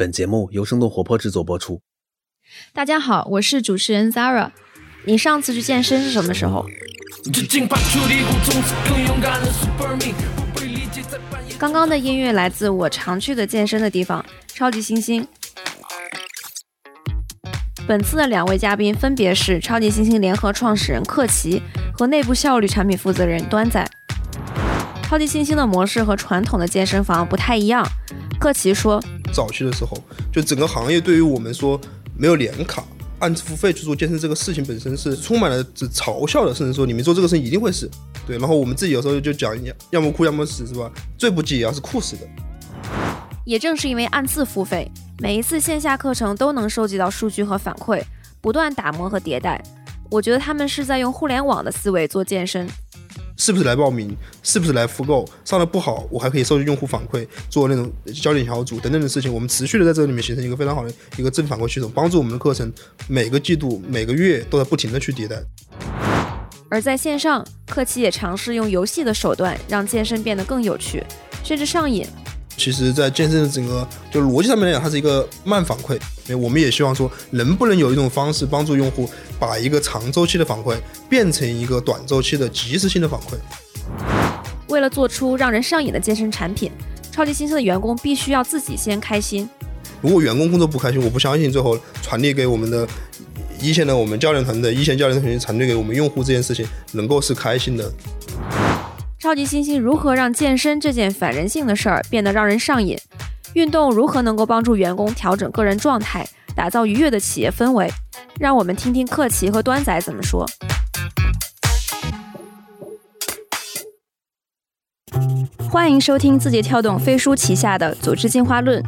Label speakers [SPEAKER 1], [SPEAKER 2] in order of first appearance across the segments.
[SPEAKER 1] 本节目由生动活泼制作播出。
[SPEAKER 2] 大家好，我是主持人 Zara。你上次去健身是什么时候？刚刚的音乐来自我常去的健身的地方——超级猩猩。本次的两位嘉宾分别是超级猩猩联合创始人克奇和内部效率产品负责人端仔。超级猩猩的模式和传统的健身房不太一样。克奇说。
[SPEAKER 3] 早期的时候，就整个行业对于我们说没有年卡、按付费去做健身这个事情本身是充满了嘲笑的，甚至说你们做这个事情一定会死。对，然后我们自己有时候就讲，要么哭要么死，是吧？最不济也要是酷死的。
[SPEAKER 2] 也正是因为按次付费，每一次线下课程都能收集到数据和反馈，不断打磨和迭代。我觉得他们是在用互联网的思维做健身。
[SPEAKER 3] 是不是来报名？是不是来复购？上的不好，我还可以收集用户反馈，做那种焦点小组等等的事情。我们持续的在这里面形成一个非常好的一个正反馈系统，帮助我们的课程每个季度、每个月都在不停的去迭代。
[SPEAKER 2] 而在线上，克奇也尝试用游戏的手段让健身变得更有趣，甚至上瘾。
[SPEAKER 3] 其实，在健身的整个就逻辑上面来讲，它是一个慢反馈。我们也希望说，能不能有一种方式帮助用户把一个长周期的反馈变成一个短周期的及时性的反馈。
[SPEAKER 2] 为了做出让人上瘾的健身产品，超级新生的员工必须要自己先开心。
[SPEAKER 3] 如果员工工作不开心，我不相信最后传递给我们的一线的我们教练团队、一线教练团队传递给我们用户这件事情能够是开心的。
[SPEAKER 2] 超级猩猩如何让健身这件反人性的事儿变得让人上瘾？运动如何能够帮助员工调整个人状态，打造愉悦的企业氛围？让我们听听克奇和端仔怎么说。欢迎收听字节跳动飞书旗下的《组织进化论》，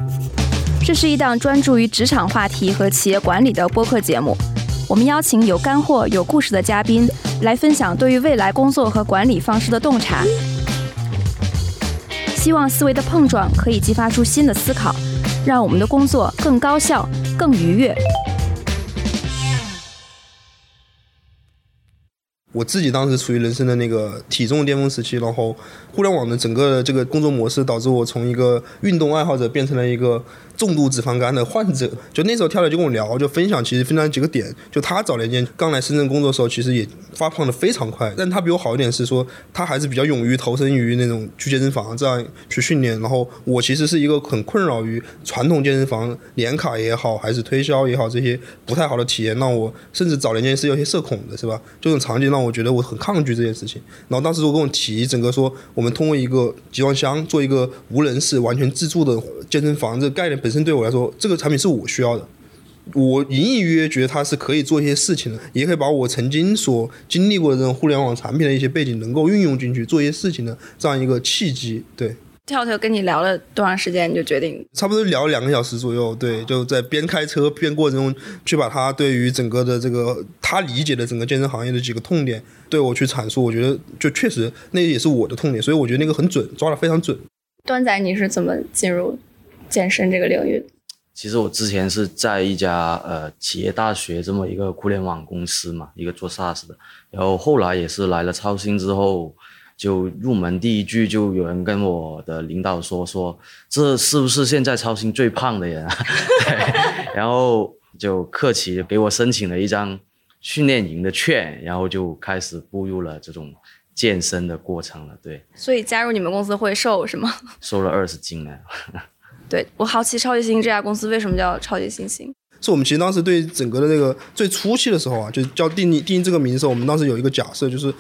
[SPEAKER 2] 这是一档专注于职场话题和企业管理的播客节目。我们邀请有干货、有故事的嘉宾。来分享对于未来工作和管理方式的洞察，希望思维的碰撞可以激发出新的思考，让我们的工作更高效、更愉悦。
[SPEAKER 3] 我自己当时处于人生的那个体重巅峰时期，然后互联网的整个的这个工作模式导致我从一个运动爱好者变成了一个。重度脂肪肝的患者，就那时候跳跳就跟我聊，就分享，其实分享几个点。就他早年间刚来深圳工作的时候，其实也发胖的非常快。但他比我好一点是说，他还是比较勇于投身于那种去健身房这样去训练。然后我其实是一个很困扰于传统健身房年卡也好，还是推销也好，这些不太好的体验，让我甚至早年间是有些社恐的，是吧？这种场景让我觉得我很抗拒这件事情。然后当时我跟我提整个说，我们通过一个集装箱做一个无人式、完全自助的健身房，这个概念本身对我来说，这个产品是我需要的。我隐隐约约觉得它是可以做一些事情的，也可以把我曾经所经历过的这种互联网产品的一些背景能够运用进去，做一些事情的这样一个契机。对，
[SPEAKER 2] 跳跳跟你聊了多长时间，你就决定？
[SPEAKER 3] 差不多聊了两个小时左右。对，就在边开车边过程中去把他对于整个的这个他理解的整个健身行业的几个痛点对我去阐述。我觉得就确实那也是我的痛点，所以我觉得那个很准，抓的非常准。
[SPEAKER 2] 端仔，你是怎么进入？健身这个领域，
[SPEAKER 4] 其实我之前是在一家呃企业大学这么一个互联网公司嘛，一个做 SaaS 的。然后后来也是来了超星之后，就入门第一句就有人跟我的领导说说，这是不是现在超星最胖的人啊？然后就客气给我申请了一张训练营的券，然后就开始步入了这种健身的过程了。对，
[SPEAKER 2] 所以加入你们公司会瘦是吗？
[SPEAKER 4] 瘦了二十斤呢。
[SPEAKER 2] 对我好奇，超级星星这家公司为什么叫超级星星？
[SPEAKER 3] 是我们其实当时对整个的那个最初期的时候啊，就叫定义定义这个名字，我们当时有一个假设，就是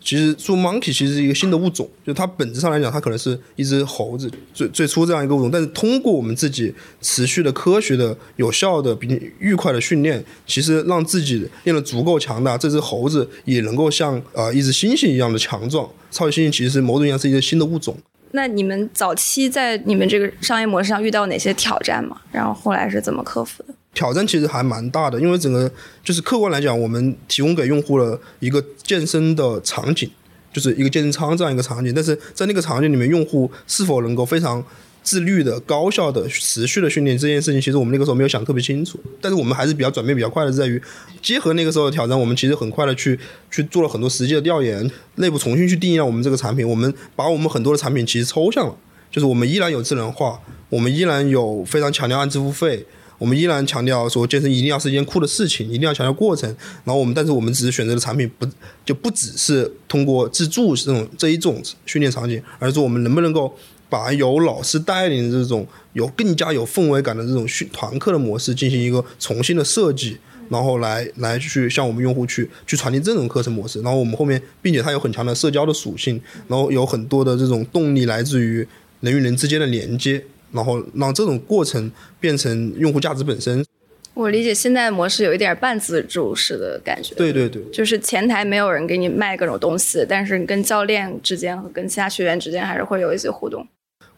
[SPEAKER 3] 其实说 monkey 其实是一个新的物种，就它本质上来讲，它可能是一只猴子最最初这样一个物种，但是通过我们自己持续的科学的有效的并且愉快的训练，其实让自己变得足够强大，这只猴子也能够像啊一只猩猩一样的强壮。超级猩猩其实是某种意义上是一个新的物种。
[SPEAKER 2] 那你们早期在你们这个商业模式上遇到哪些挑战吗？然后后来是怎么克服的？
[SPEAKER 3] 挑战其实还蛮大的，因为整个就是客观来讲，我们提供给用户了一个健身的场景，就是一个健身舱这样一个场景，但是在那个场景里面，用户是否能够非常。自律的、高效的、持续的训练这件事情，其实我们那个时候没有想特别清楚。但是我们还是比较转变比较快的，在于结合那个时候的挑战，我们其实很快的去去做了很多实际的调研，内部重新去定义了我们这个产品。我们把我们很多的产品其实抽象了，就是我们依然有智能化，我们依然有非常强调按支付费，我们依然强调说健身一定要是一件酷的事情，一定要强调过程。然后我们，但是我们只是选择的产品不就不只是通过自助这种这一种训练场景，而是我们能不能够把有老师带领的这种有更加有氛围感的这种训团课的模式进行一个重新的设计。然后来来去向我们用户去去传递这种课程模式，然后我们后面，并且它有很强的社交的属性，然后有很多的这种动力来自于人与人之间的连接，然后让这种过程变成用户价值本身。
[SPEAKER 5] 我理解现在的模式有一点半自助式的感觉。
[SPEAKER 3] 对对对，
[SPEAKER 5] 就是前台没有人给你卖各种东西，但是你跟教练之间和跟其他学员之间还是会有一些互动。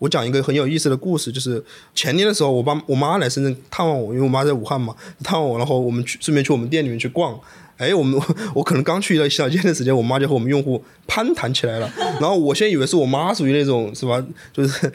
[SPEAKER 3] 我讲一个很有意思的故事，就是前年的时候，我爸我妈来深圳探望我，因为我妈在武汉嘛，探望我，然后我们去顺便去我们店里面去逛。哎，我们 我可能刚去到洗手间的时间，我妈就和我们用户攀谈起来了。然后我先以为是我妈属于那种是吧，就是。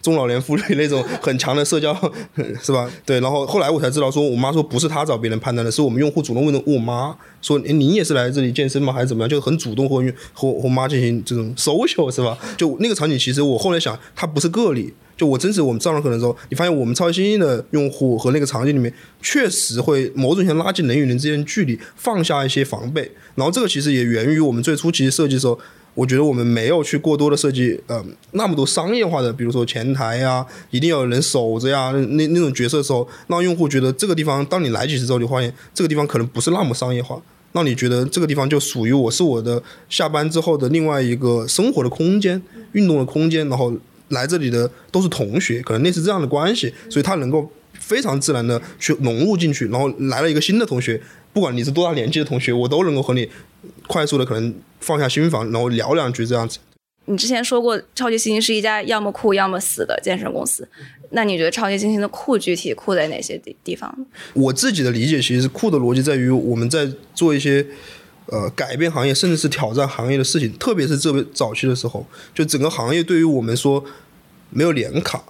[SPEAKER 3] 中老年妇女那种很强的社交，是吧？对，然后后来我才知道，说我妈说不是她找别人判断的，是我们用户主动问的我妈，说您也是来这里健身吗？还是怎么样？就很主动和和和我妈进行这种 social，是吧？就那个场景，其实我后来想，它不是个例。就我真实我们上了课的时候，你发现我们超级星星的用户和那个场景里面，确实会某种程度拉近人与人之间的距离，放下一些防备。然后这个其实也源于我们最初其实设计的时候。我觉得我们没有去过多的设计，呃，那么多商业化的，比如说前台呀，一定要有人守着呀，那那种角色的时候，让用户觉得这个地方，当你来几次之后，你发现这个地方可能不是那么商业化，让你觉得这个地方就属于我是我的下班之后的另外一个生活的空间、运动的空间，然后来这里的都是同学，可能类似这样的关系，所以他能够非常自然的去融入进去，然后来了一个新的同学，不管你是多大年纪的同学，我都能够和你快速的可能。放下心防，然后聊两句这样子。
[SPEAKER 5] 你之前说过，超级星星是一家要么酷要么死的健身公司。那你觉得超级星星的酷具体酷在哪些地地方？
[SPEAKER 3] 我自己的理解，其实是酷的逻辑在于我们在做一些呃改变行业，甚至是挑战行业的事情。特别是这边早期的时候，就整个行业对于我们说没有年卡，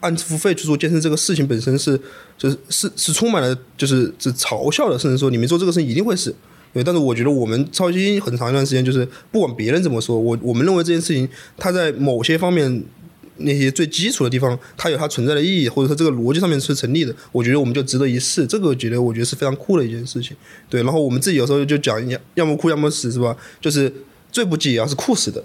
[SPEAKER 3] 按付费去做健身这个事情本身是就是是是充满了就是是嘲笑的，甚至说你们做这个事情一定会死。对，但是我觉得我们超级很长一段时间，就是不管别人怎么说，我我们认为这件事情，它在某些方面那些最基础的地方，它有它存在的意义，或者说这个逻辑上面是成立的。我觉得我们就值得一试，这个我觉得我觉得是非常酷的一件事情。对，然后我们自己有时候就讲，要要么酷要么死，是吧？就是最不济也要是酷死的。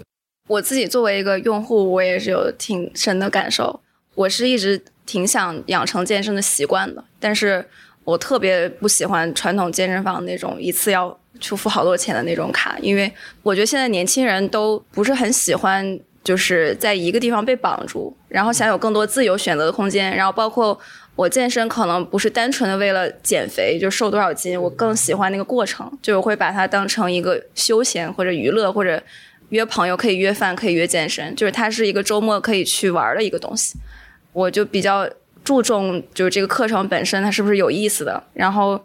[SPEAKER 5] 我自己作为一个用户，我也是有挺深的感受。我是一直挺想养成健身的习惯的，但是。我特别不喜欢传统健身房那种一次要出付好多钱的那种卡，因为我觉得现在年轻人都不是很喜欢，就是在一个地方被绑住，然后想有更多自由选择的空间。然后包括我健身，可能不是单纯的为了减肥，就瘦多少斤，我更喜欢那个过程，就会把它当成一个休闲或者娱乐，或者约朋友可以约饭，可以约健身，就是它是一个周末可以去玩的一个东西。我就比较。注重就是这个课程本身，它是不是有意思的？然后，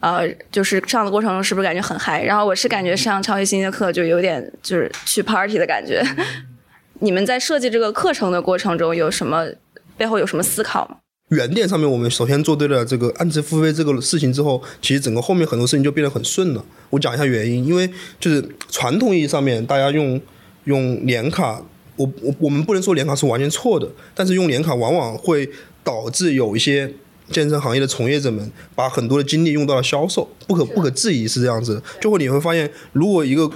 [SPEAKER 5] 呃，就是上的过程中是不是感觉很嗨？然后我是感觉上超级星的课就有点就是去 party 的感觉。你们在设计这个课程的过程中有什么背后有什么思考吗？
[SPEAKER 3] 原点上面我们首先做对了这个按次付费这个事情之后，其实整个后面很多事情就变得很顺了。我讲一下原因，因为就是传统意义上面大家用用年卡，我我我们不能说联卡是完全错的，但是用联卡往往会。导致有一些健身行业的从业者们把很多的精力用到了销售，不可不可质疑是这样子。的。最后你会发现，如果一个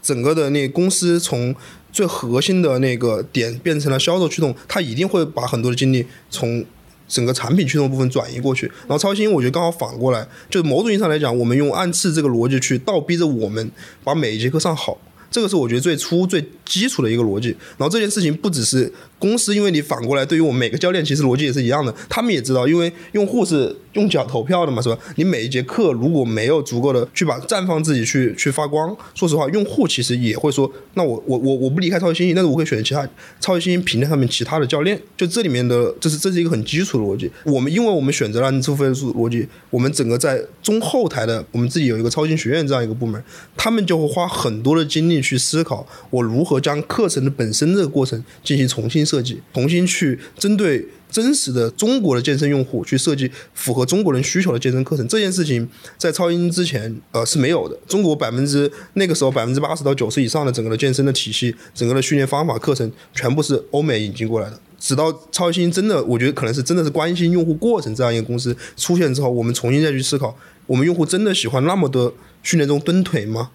[SPEAKER 3] 整个的那公司从最核心的那个点变成了销售驱动，它一定会把很多的精力从整个产品驱动部分转移过去。然后超新，我觉得刚好反过来，就是某种意义上来讲，我们用按次这个逻辑去倒逼着我们把每一节课上好，这个是我觉得最初最基础的一个逻辑。然后这件事情不只是。公司，因为你反过来，对于我们每个教练，其实逻辑也是一样的。他们也知道，因为用户是用脚投票的嘛，是吧？你每一节课如果没有足够的去把绽放自己去去发光，说实话，用户其实也会说，那我我我我不离开超级星星，但是我可以选其他超级星星平台上面其他的教练。就这里面的，这是这是一个很基础的逻辑。我们因为我们选择了付费的逻辑，我们整个在中后台的，我们自己有一个超星学院这样一个部门，他们就会花很多的精力去思考，我如何将课程的本身这个过程进行重新。设计，重新去针对真实的中国的健身用户去设计符合中国人需求的健身课程。这件事情在超音之前，呃是没有的。中国百分之那个时候百分之八十到九十以上的整个的健身的体系，整个的训练方法课程，全部是欧美引进过来的。直到超新真的，我觉得可能是真的是关心用户过程这样一个公司出现之后，我们重新再去思考，我们用户真的喜欢那么多训练中蹲腿吗？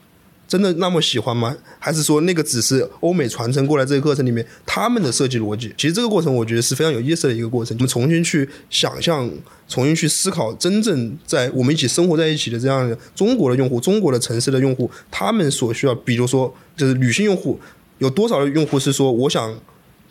[SPEAKER 3] 真的那么喜欢吗？还是说那个只是欧美传承过来这个课程里面他们的设计逻辑？其实这个过程我觉得是非常有意思的一个过程。我们重新去想象，重新去思考，真正在我们一起生活在一起的这样的中国的用户，中国的城市的用户，他们所需要，比如说就是女性用户，有多少的用户是说我想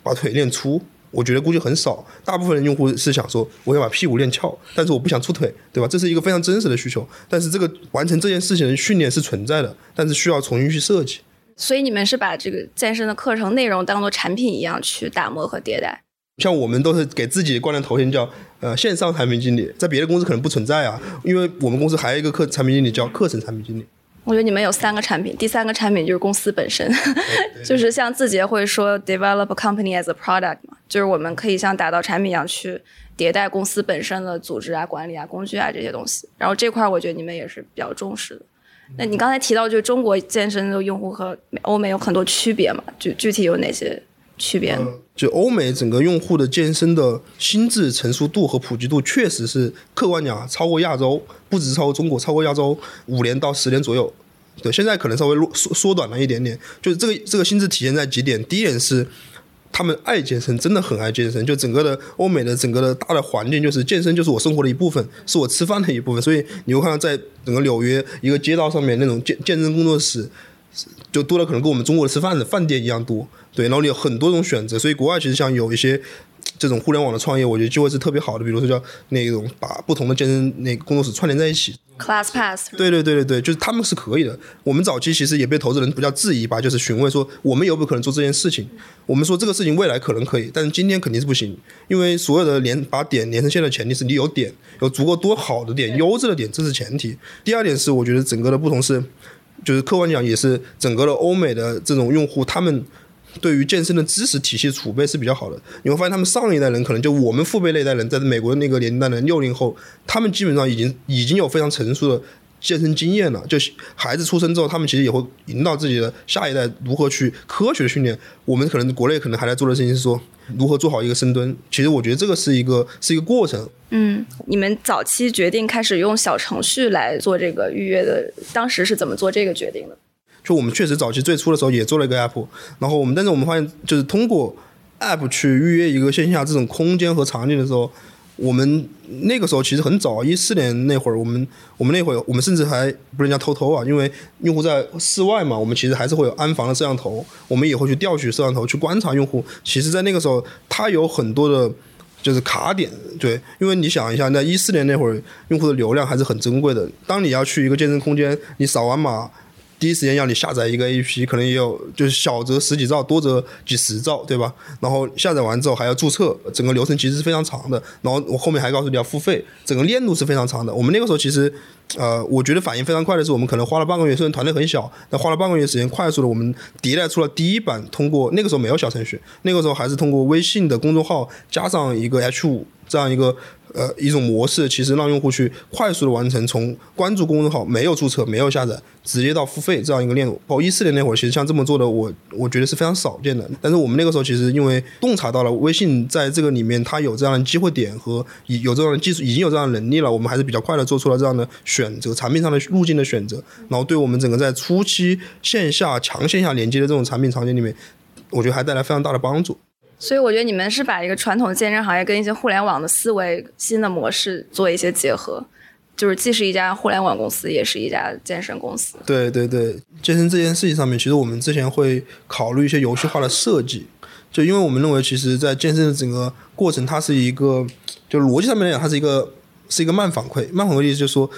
[SPEAKER 3] 把腿练粗？我觉得估计很少，大部分的用户是想说，我想把屁股练翘，但是我不想出腿，对吧？这是一个非常真实的需求。但是这个完成这件事情的训练是存在的，但是需要重新去设计。
[SPEAKER 5] 所以你们是把这个健身的课程内容当做产品一样去打磨和迭代。
[SPEAKER 3] 像我们都是给自己冠的头衔叫呃线上产品经理，在别的公司可能不存在啊，因为我们公司还有一个课产品经理叫课程产品经理。
[SPEAKER 5] 我觉得你们有三个产品，第三个产品就是公司本身，就是像字节会说 develop a company as a product 嘛，就是我们可以像打造产品一样去迭代公司本身的组织啊、管理啊、工具啊这些东西。然后这块儿我觉得你们也是比较重视的。那你刚才提到，就是中国健身的用户和欧美有很多区别嘛？具具体有哪些区别？
[SPEAKER 3] 就欧美整个用户的健身的心智成熟度和普及度，确实是客观讲超过亚洲，不只是超过中国，超过亚洲五年到十年左右。对，现在可能稍微缩缩短了一点点。就是这个这个心智体现在几点？第一点是，他们爱健身，真的很爱健身。就整个的欧美的整个的大的环境，就是健身就是我生活的一部分，是我吃饭的一部分。所以你会看到，在整个纽约一个街道上面，那种健健身工作室，就多了可能跟我们中国的吃饭的饭店一样多。对，然后你有很多种选择。所以国外其实像有一些。这种互联网的创业，我觉得机会是特别好的。比如说叫那种把不同的健身那个工作室串联在一起
[SPEAKER 5] ，Class Pass。
[SPEAKER 3] 对对对对对，就是他们是可以的。我们早期其实也被投资人比较质疑吧，就是询问说我们有没有可能做这件事情。我们说这个事情未来可能可以，但是今天肯定是不行，因为所有的连把点连成线的前提是你有点，有足够多好的点、优质的点，这是前提。第二点是，我觉得整个的不同是，就是客观讲也是整个的欧美的这种用户他们。对于健身的知识体系储备是比较好的，你会发现他们上一代人可能就我们父辈那代人，在美国的那个年代的六零后，他们基本上已经已经有非常成熟的健身经验了。就孩子出生之后，他们其实也会引导自己的下一代如何去科学的训练。我们可能国内可能还在做的事情是说如何做好一个深蹲。其实我觉得这个是一个是一个过程。
[SPEAKER 5] 嗯，你们早期决定开始用小程序来做这个预约的，当时是怎么做这个决定的？
[SPEAKER 3] 就我们确实早期最初的时候也做了一个 app，然后我们但是我们发现就是通过 app 去预约一个线下这种空间和场景的时候，我们那个时候其实很早，一四年那会儿，我们我们那会儿我们甚至还不人家偷偷啊，因为用户在室外嘛，我们其实还是会有安防的摄像头，我们也会去调取摄像头去观察用户。其实，在那个时候，它有很多的，就是卡点，对，因为你想一下，那一四年那会儿，用户的流量还是很珍贵的。当你要去一个健身空间，你扫完码。第一时间要你下载一个 APP，可能也有就是小则十几兆，多则几十兆，对吧？然后下载完之后还要注册，整个流程其实是非常长的。然后我后面还告诉你要付费，整个链路是非常长的。我们那个时候其实，呃，我觉得反应非常快的是，我们可能花了半个月，虽然团队很小，但花了半个月时间，快速的我们迭代出了第一版。通过那个时候没有小程序，那个时候还是通过微信的公众号加上一个 H 五这样一个。呃，一种模式其实让用户去快速的完成从关注公众号没有注册没有下载直接到付费这样一个链路。包括一四年那会儿，其实像这么做的，我我觉得是非常少见的。但是我们那个时候其实因为洞察到了微信在这个里面它有这样的机会点和有这样的技术，已经有这样的能力了，我们还是比较快的做出了这样的选择，产品上的路径的选择。然后对我们整个在初期线下强线下连接的这种产品场景里面，我觉得还带来非常大的帮助。
[SPEAKER 5] 所以我觉得你们是把一个传统健身行业跟一些互联网的思维、新的模式做一些结合，就是既是一家互联网公司，也是一家健身公司。
[SPEAKER 3] 对对对，健身这件事情上面，其实我们之前会考虑一些游戏化的设计，就因为我们认为，其实，在健身的整个过程，它是一个，就逻辑上面来讲，它是一个是一个慢反馈。慢反馈的意思就是说，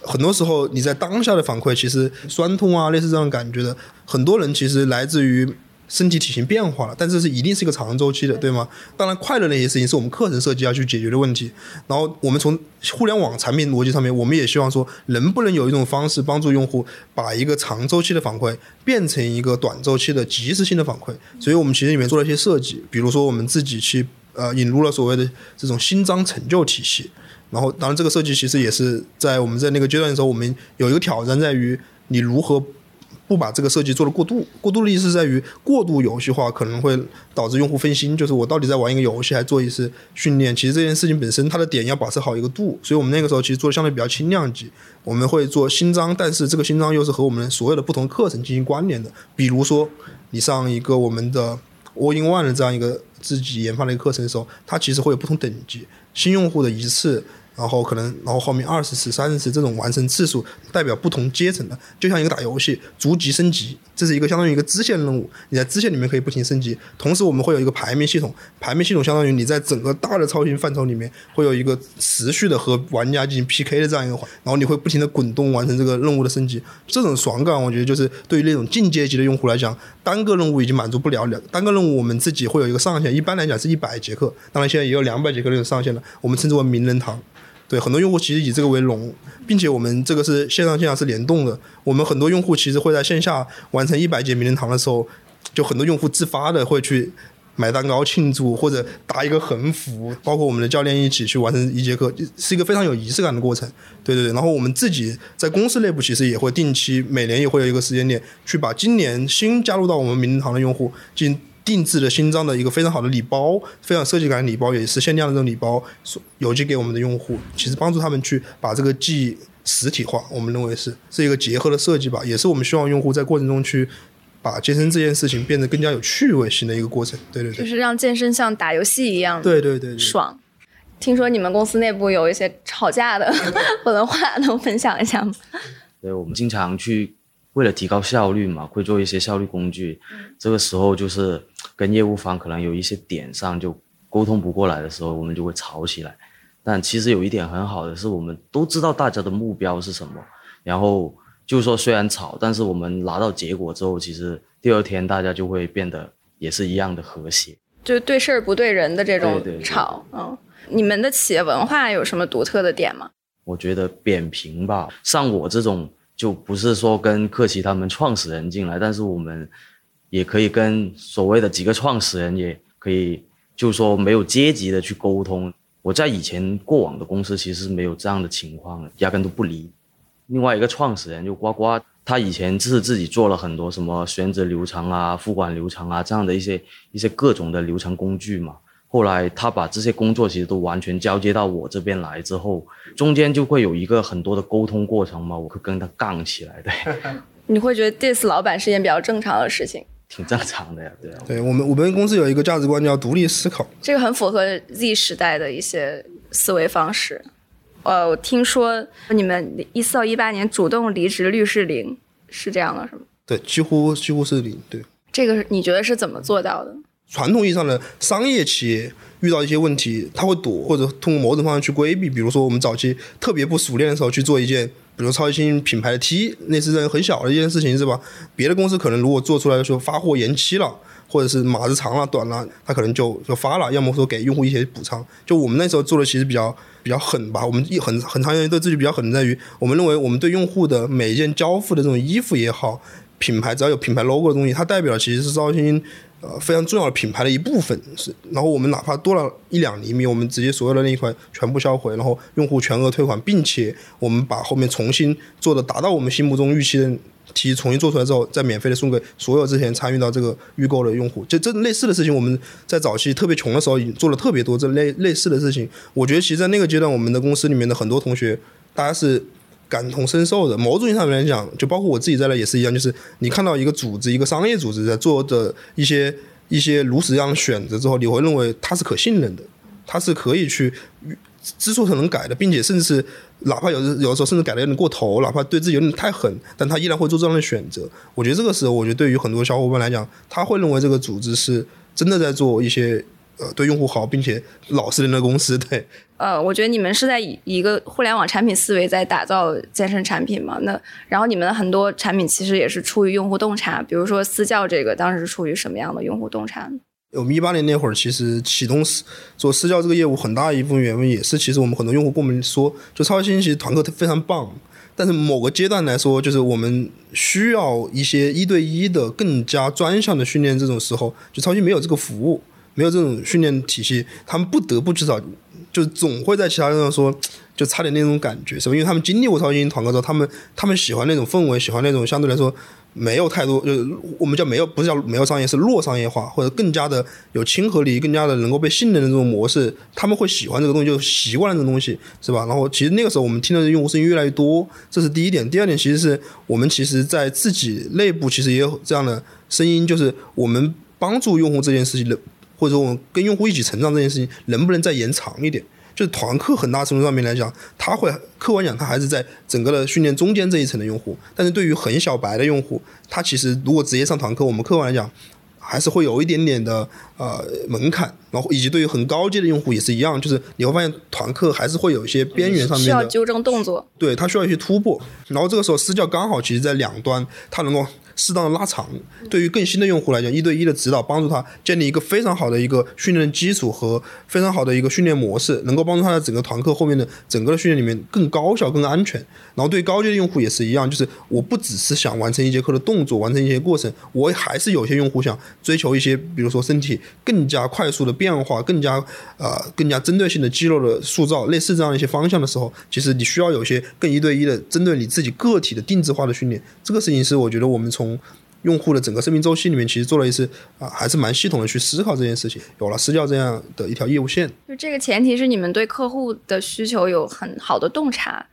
[SPEAKER 3] 很多时候你在当下的反馈，其实酸痛啊，类似这样感觉的，很多人其实来自于。身体体型变化了，但这是一定是一个长周期的，对吗？当然，快乐那些事情是我们课程设计要去解决的问题。然后，我们从互联网产品逻辑上面，我们也希望说，能不能有一种方式帮助用户把一个长周期的反馈变成一个短周期的及时性的反馈。所以我们其实里面做了一些设计，比如说我们自己去呃引入了所谓的这种新章成就体系。然后，当然这个设计其实也是在我们在那个阶段的时候，我们有一个挑战在于你如何。不把这个设计做的过度，过度的意思在于过度游戏化可能会导致用户分心。就是我到底在玩一个游戏，还做一次训练？其实这件事情本身它的点要把持好一个度。所以我们那个时候其实做的相对比较轻量级。我们会做新章，但是这个新章又是和我们所有的不同课程进行关联的。比如说，你上一个我们的 All in One 的这样一个自己研发的一个课程的时候，它其实会有不同等级，新用户的一次。然后可能，然后后面二十次、三十次这种完成次数，代表不同阶层的，就像一个打游戏，逐级升级，这是一个相当于一个支线任务。你在支线里面可以不停升级，同时我们会有一个排名系统，排名系统相当于你在整个大的超新范畴里面会有一个持续的和玩家进行 PK 的这样一个环，然后你会不停的滚动完成这个任务的升级。这种爽感，我觉得就是对于那种进阶级的用户来讲，单个任务已经满足不了了。单个任务我们自己会有一个上限，一般来讲是一百节课，当然现在也有两百节课那种上限了，我们称之为名人堂。对很多用户其实以这个为荣，并且我们这个是线上线下是联动的。我们很多用户其实会在线下完成一百节名人堂的时候，就很多用户自发的会去买蛋糕庆祝，或者搭一个横幅，包括我们的教练一起去完成一节课，是一个非常有仪式感的过程。对对对，然后我们自己在公司内部其实也会定期每年也会有一个时间点，去把今年新加入到我们名人堂的用户进行。定制的新章的一个非常好的礼包，非常设计感的礼包，也是限量的这种礼包，邮寄给我们的用户，其实帮助他们去把这个记忆实体化。我们认为是是一个结合的设计吧，也是我们希望用户在过程中去把健身这件事情变得更加有趣味性的一个过程。对对对，
[SPEAKER 5] 就是让健身像打游戏一样，
[SPEAKER 3] 对对对，
[SPEAKER 5] 爽。听说你们公司内部有一些吵架的文化，能分享一下吗？
[SPEAKER 4] 对，我们经常去。为了提高效率嘛，会做一些效率工具。这个时候就是跟业务方可能有一些点上就沟通不过来的时候，我们就会吵起来。但其实有一点很好的是，我们都知道大家的目标是什么。然后就是说，虽然吵，但是我们拿到结果之后，其实第二天大家就会变得也是一样的和谐。
[SPEAKER 5] 就对事儿不对人的这种吵，嗯。你们的企业文化有什么独特的点吗？
[SPEAKER 4] 我觉得扁平吧，像我这种。就不是说跟克奇他们创始人进来，但是我们也可以跟所谓的几个创始人，也可以就说没有阶级的去沟通。我在以前过往的公司其实没有这样的情况，压根都不理。另外一个创始人就呱呱，他以前是自己做了很多什么选择流程啊、付款流程啊这样的一些一些各种的流程工具嘛。后来他把这些工作其实都完全交接到我这边来之后，中间就会有一个很多的沟通过程嘛，我会跟他杠起来，的。
[SPEAKER 5] 你会觉得 diss 老板是一件比较正常的事情？
[SPEAKER 4] 挺正常的呀，对啊。
[SPEAKER 3] 对我们我们公司有一个价值观叫独立思考，
[SPEAKER 5] 这个很符合 Z 时代的一些思维方式。呃，我听说你们一四到一八年主动离职率是零，是这样的，是吗？
[SPEAKER 3] 对，几乎几乎是零，对。
[SPEAKER 5] 这个你觉得是怎么做到的？
[SPEAKER 3] 传统意义上的商业企业遇到一些问题，他会躲或者通过某种方式去规避。比如说，我们早期特别不熟练的时候去做一件，比如超新品牌的 T，那是很小的一件事情，是吧？别的公司可能如果做出来的时候发货延期了，或者是码子长了、短了，他可能就就发了，要么说给用户一些补偿。就我们那时候做的其实比较比较狠吧，我们一很很长时间对自己比较狠，在于我们认为我们对用户的每一件交付的这种衣服也好，品牌只要有品牌 logo 的东西，它代表其实是超新。呃，非常重要的品牌的一部分是，然后我们哪怕多了一两厘米，我们直接所有的那一块全部销毁，然后用户全额退款，并且我们把后面重新做的达到我们心目中预期的题重新做出来之后，再免费的送给所有之前参与到这个预购的用户。就这类似的事情，我们在早期特别穷的时候已经做了特别多这类类似的事情。我觉得其实，在那个阶段，我们的公司里面的很多同学，大家是。感同身受的，某种意义上来讲，就包括我自己在内也是一样，就是你看到一个组织，一个商业组织在做的一些一些如此样的选择之后，你会认为它是可信任的，它是可以去知错能改的，并且甚至是哪怕有有的时候甚至改的有点过头，哪怕对自己有点太狠，但他依然会做这样的选择。我觉得这个时候，我觉得对于很多小伙伴来讲，他会认为这个组织是真的在做一些呃对用户好并且老实人的公司。对，
[SPEAKER 5] 呃，我觉得你们是在以一个互联网产品思维在打造健身产品嘛？那然后你们的很多产品其实也是出于用户洞察，比如说私教这个，当时是出于什么样的用户洞察？
[SPEAKER 3] 我们一八年那会儿，其实启动私做私教这个业务，很大一部分原因也是，其实我们很多用户跟我们说，就超级星其实团课非常棒，但是某个阶段来说，就是我们需要一些一对一的更加专项的训练，这种时候，就超新没有这个服务，没有这种训练体系，他们不得不至少就总会在其他地方说，就差点那种感觉，是吧？因为他们经历过超级星团课之后，他们他们喜欢那种氛围，喜欢那种相对来说。没有太多，就是我们叫没有，不是叫没有商业，是弱商业化，或者更加的有亲和力，更加的能够被信任的这种模式，他们会喜欢这个东西，就习惯了这个东西，是吧？然后其实那个时候我们听到的用户声音越来越多，这是第一点。第二点，其实是我们其实在自己内部其实也有这样的声音，就是我们帮助用户这件事情的，或者说我们跟用户一起成长这件事情，能不能再延长一点？就是团课很大程度上面来讲，他会客观讲，他还是在整个的训练中间这一层的用户。但是对于很小白的用户，他其实如果直接上团课，我们客观来讲，还是会有一点点的呃门槛。然后以及对于很高阶的用户也是一样，就是你会发现团课还是会有一些边缘上面的
[SPEAKER 5] 需要纠正动作，
[SPEAKER 3] 对他需要一些突破。然后这个时候私教刚好其实在两端，他能够。适当的拉长，对于更新的用户来讲，一对一的指导帮助他建立一个非常好的一个训练基础和非常好的一个训练模式，能够帮助他在整个团课后面的整个的训练里面更高效、更安全。然后对高阶的用户也是一样，就是我不只是想完成一节课的动作，完成一些过程，我还是有些用户想追求一些，比如说身体更加快速的变化，更加呃更加针对性的肌肉的塑造，类似这样一些方向的时候，其实你需要有些更一对一的针对你自己个体的定制化的训练。这个事情是我觉得我们从从用户的整个生命周期里面，其实做了一次啊，还是蛮系统的去思考这件事情，有了私教这样的一条业务线。
[SPEAKER 5] 就这个前提是你们对客户的需求有很好的洞察，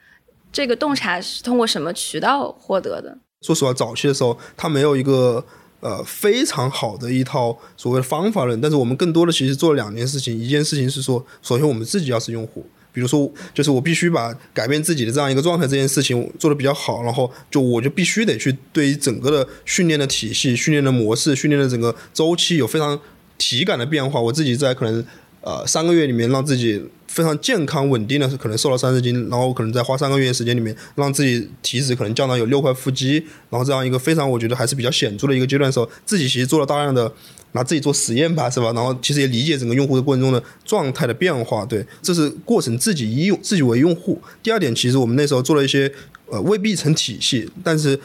[SPEAKER 5] 这个洞察是通过什么渠道获得的？
[SPEAKER 3] 说实话，早期的时候，他没有一个呃非常好的一套所谓的方法论，但是我们更多的其实做了两件事情，一件事情是说，首先我们自己要是用户。比如说，就是我必须把改变自己的这样一个状态这件事情做得比较好，然后就我就必须得去对于整个的训练的体系、训练的模式、训练的整个周期有非常体感的变化。我自己在可能呃三个月里面让自己非常健康稳定的可能瘦了三十斤，然后可能在花三个月时间里面让自己体脂可能降到有六块腹肌，然后这样一个非常我觉得还是比较显著的一个阶段的时候，自己其实做了大量的。拿自己做实验吧，是吧？然后其实也理解整个用户的过程中的状态的变化，对，这是过程自己以用自己为用户。第二点，其实我们那时候做了一些呃未必成体系，但是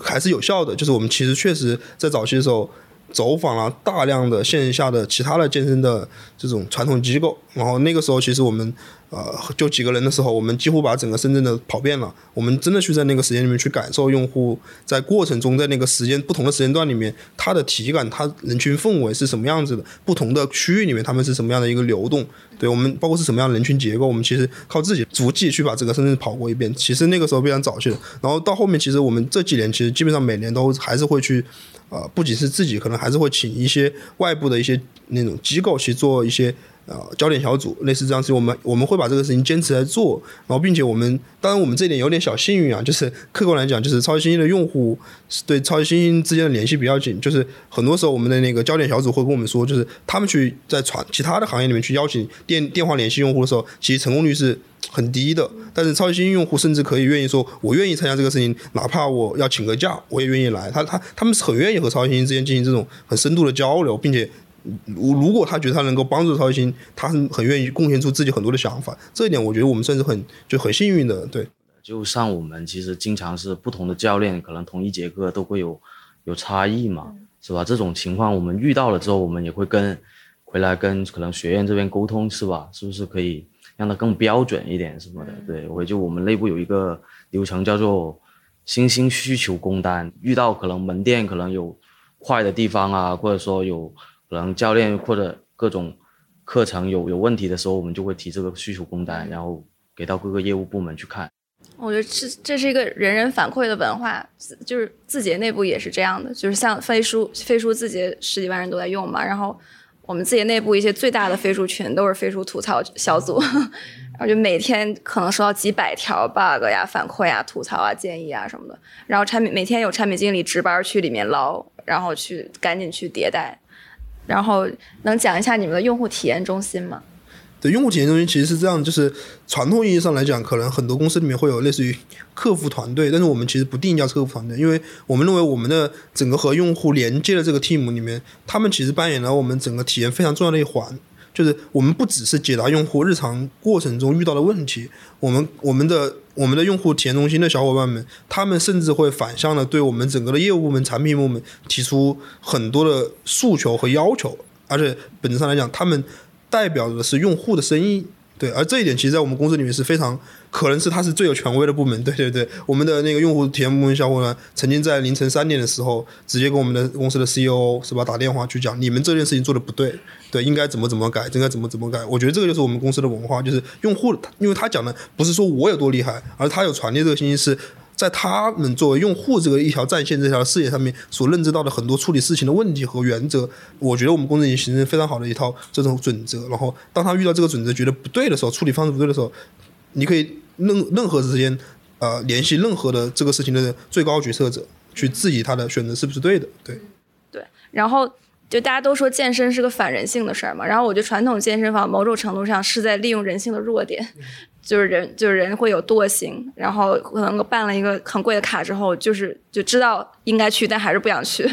[SPEAKER 3] 还是有效的。就是我们其实确实在早期的时候走访了大量的线下的其他的健身的这种传统机构，然后那个时候其实我们。呃，就几个人的时候，我们几乎把整个深圳的跑遍了。我们真的去在那个时间里面去感受用户在过程中，在那个时间不同的时间段里面，他的体感，他人群氛围是什么样子的？不同的区域里面，他们是什么样的一个流动？对我们，包括是什么样的人群结构？我们其实靠自己足迹去把整个深圳跑过一遍。其实那个时候非常早期的，然后到后面，其实我们这几年其实基本上每年都还是会去，呃，不仅是自己，可能还是会请一些外部的一些那种机构去做一些。呃，焦点小组类似这样子，我们我们会把这个事情坚持来做，然后并且我们当然我们这点有点小幸运啊，就是客观来讲，就是超级星星的用户对超级星星之间的联系比较紧，就是很多时候我们的那个焦点小组会跟我们说，就是他们去在传其他的行业里面去邀请电电话联系用户的时候，其实成功率是很低的，但是超级星星用户甚至可以愿意说，我愿意参加这个事情，哪怕我要请个假，我也愿意来，他他他们是很愿意和超级星星之间进行这种很深度的交流，并且。如如果他觉得他能够帮助超新星，他是很愿意贡献出自己很多的想法。这一点我觉得我们算是很就很幸运的。对，
[SPEAKER 4] 就像我们其实经常是不同的教练，可能同一节课都会有有差异嘛，是吧？这种情况我们遇到了之后，我们也会跟回来跟可能学院这边沟通，是吧？是不是可以让他更标准一点什么的？对，我就我们内部有一个流程叫做新兴需求工单，遇到可能门店可能有坏的地方啊，或者说有。可能教练或者各种课程有有问题的时候，我们就会提这个需求工单，然后给到各个业务部门去看。
[SPEAKER 5] 我觉得这这是一个人人反馈的文化，就是字节内部也是这样的，就是像飞书，飞书字节十几万人都在用嘛，然后我们自己内部一些最大的飞书群都是飞书吐槽小组，然后就每天可能收到几百条 bug 呀、反馈啊、吐槽啊、建议啊什么的，然后产品每天有产品经理值班去里面捞，然后去赶紧去迭代。然后能讲一下你们的用户体验中心吗？
[SPEAKER 3] 对，用户体验中心其实是这样，就是传统意义上来讲，可能很多公司里面会有类似于客服团队，但是我们其实不定义叫客服团队，因为我们认为我们的整个和用户连接的这个 team 里面，他们其实扮演了我们整个体验非常重要的一环。就是我们不只是解答用户日常过程中遇到的问题，我们我们的我们的用户体验中心的小伙伴们，他们甚至会反向的对我们整个的业务部门、产品部门提出很多的诉求和要求，而且本质上来讲，他们代表的是用户的声音。对，而这一点其实，在我们公司里面是非常可能是他是最有权威的部门。对对对，我们的那个用户体验部门小伙呢，曾经在凌晨三点的时候，直接跟我们的公司的 CEO 是吧打电话去讲，你们这件事情做的不对，对，应该怎么怎么改，应该怎么怎么改。我觉得这个就是我们公司的文化，就是用户，因为他讲的不是说我有多厉害，而他有传递这个信息是。在他们作为用户这个一条战线这条视野上面所认知到的很多处理事情的问题和原则，我觉得我们公司已经形成非常好的一套这种准则。然后，当他遇到这个准则觉得不对的时候，处理方式不对的时候，你可以任任何时间呃联系任何的这个事情的最高决策者，去质疑他的选择是不是对的。对，
[SPEAKER 5] 对。然后就大家都说健身是个反人性的事儿嘛，然后我觉得传统健身房某种程度上是在利用人性的弱点。就是人，就是人会有惰性，然后可能办了一个很贵的卡之后，就是就知道应该去，但还是不想去。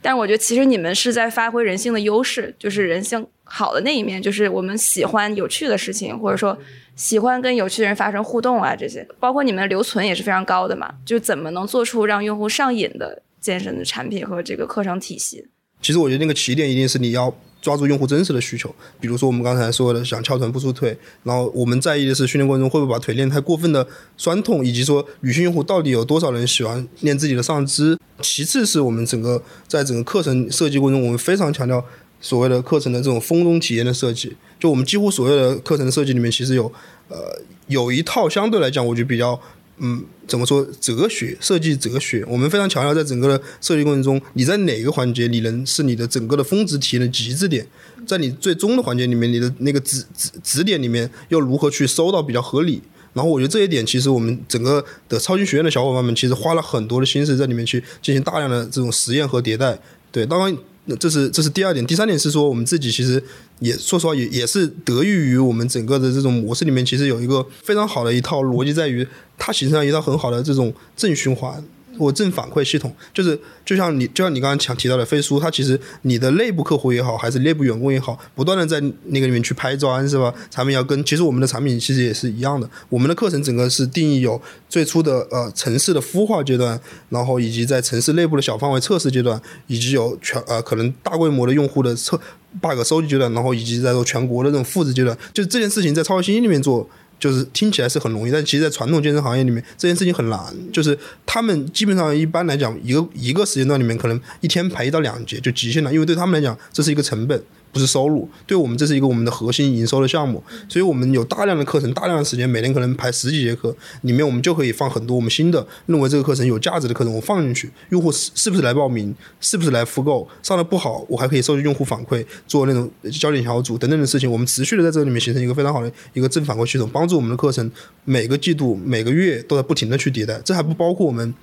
[SPEAKER 5] 但是我觉得其实你们是在发挥人性的优势，就是人性好的那一面，就是我们喜欢有趣的事情，或者说喜欢跟有趣的人发生互动啊，这些，包括你们留存也是非常高的嘛。就怎么能做出让用户上瘾的健身的产品和这个课程体系？
[SPEAKER 3] 其实我觉得那个起点一定是你要。抓住用户真实的需求，比如说我们刚才说的想翘臀不出腿，然后我们在意的是训练过程中会不会把腿练太过分的酸痛，以及说女性用户到底有多少人喜欢练自己的上肢。其次是我们整个在整个课程设计过程中，我们非常强调所谓的课程的这种风中体验的设计。就我们几乎所有的课程设计里面，其实有呃有一套相对来讲，我觉得比较。嗯，怎么说？哲学设计哲学，我们非常强调，在整个的设计过程中，你在哪个环节，你能是你的整个的峰值体验的极致点，在你最终的环节里面，你的那个指指指点里面，又如何去收到比较合理？然后我觉得这一点，其实我们整个的超级学院的小伙伴们，其实花了很多的心思在里面去进行大量的这种实验和迭代。对，当然。这是这是第二点，第三点是说我们自己其实也说实话也也是得益于我们整个的这种模式里面，其实有一个非常好的一套逻辑，在于它形成了一套很好的这种正循环。或正反馈系统，就是就像你就像你刚刚强提到的飞书，它其实你的内部客户也好，还是内部员工也好，不断的在那个里面去拍砖，是吧？产品要跟，其实我们的产品其实也是一样的。我们的课程整个是定义有最初的呃城市的孵化阶段，然后以及在城市内部的小范围测试阶段，以及有全呃可能大规模的用户的测 bug 收集阶段，然后以及在做全国的这种复制阶段，就是这件事情在超级星里面做。就是听起来是很容易，但其实，在传统健身行业里面，这件事情很难。就是他们基本上一般来讲，一个一个时间段里面，可能一天排一到两节就极限了，因为对他们来讲，这是一个成本。不是收入，对我们这是一个我们的核心营收的项目，所以我们有大量的课程，大量的时间，每天可能排十几节课，里面我们就可以放很多我们新的认为这个课程有价值的课程，我放进去，用户是是不是来报名，是不是来复购，上的不好，我还可以收集用户反馈，做那种焦点小组等等的事情，我们持续的在这里面形成一个非常好的一个正反馈系统，帮助我们的课程每个季度每个月都在不停的去迭代，这还不包括我们。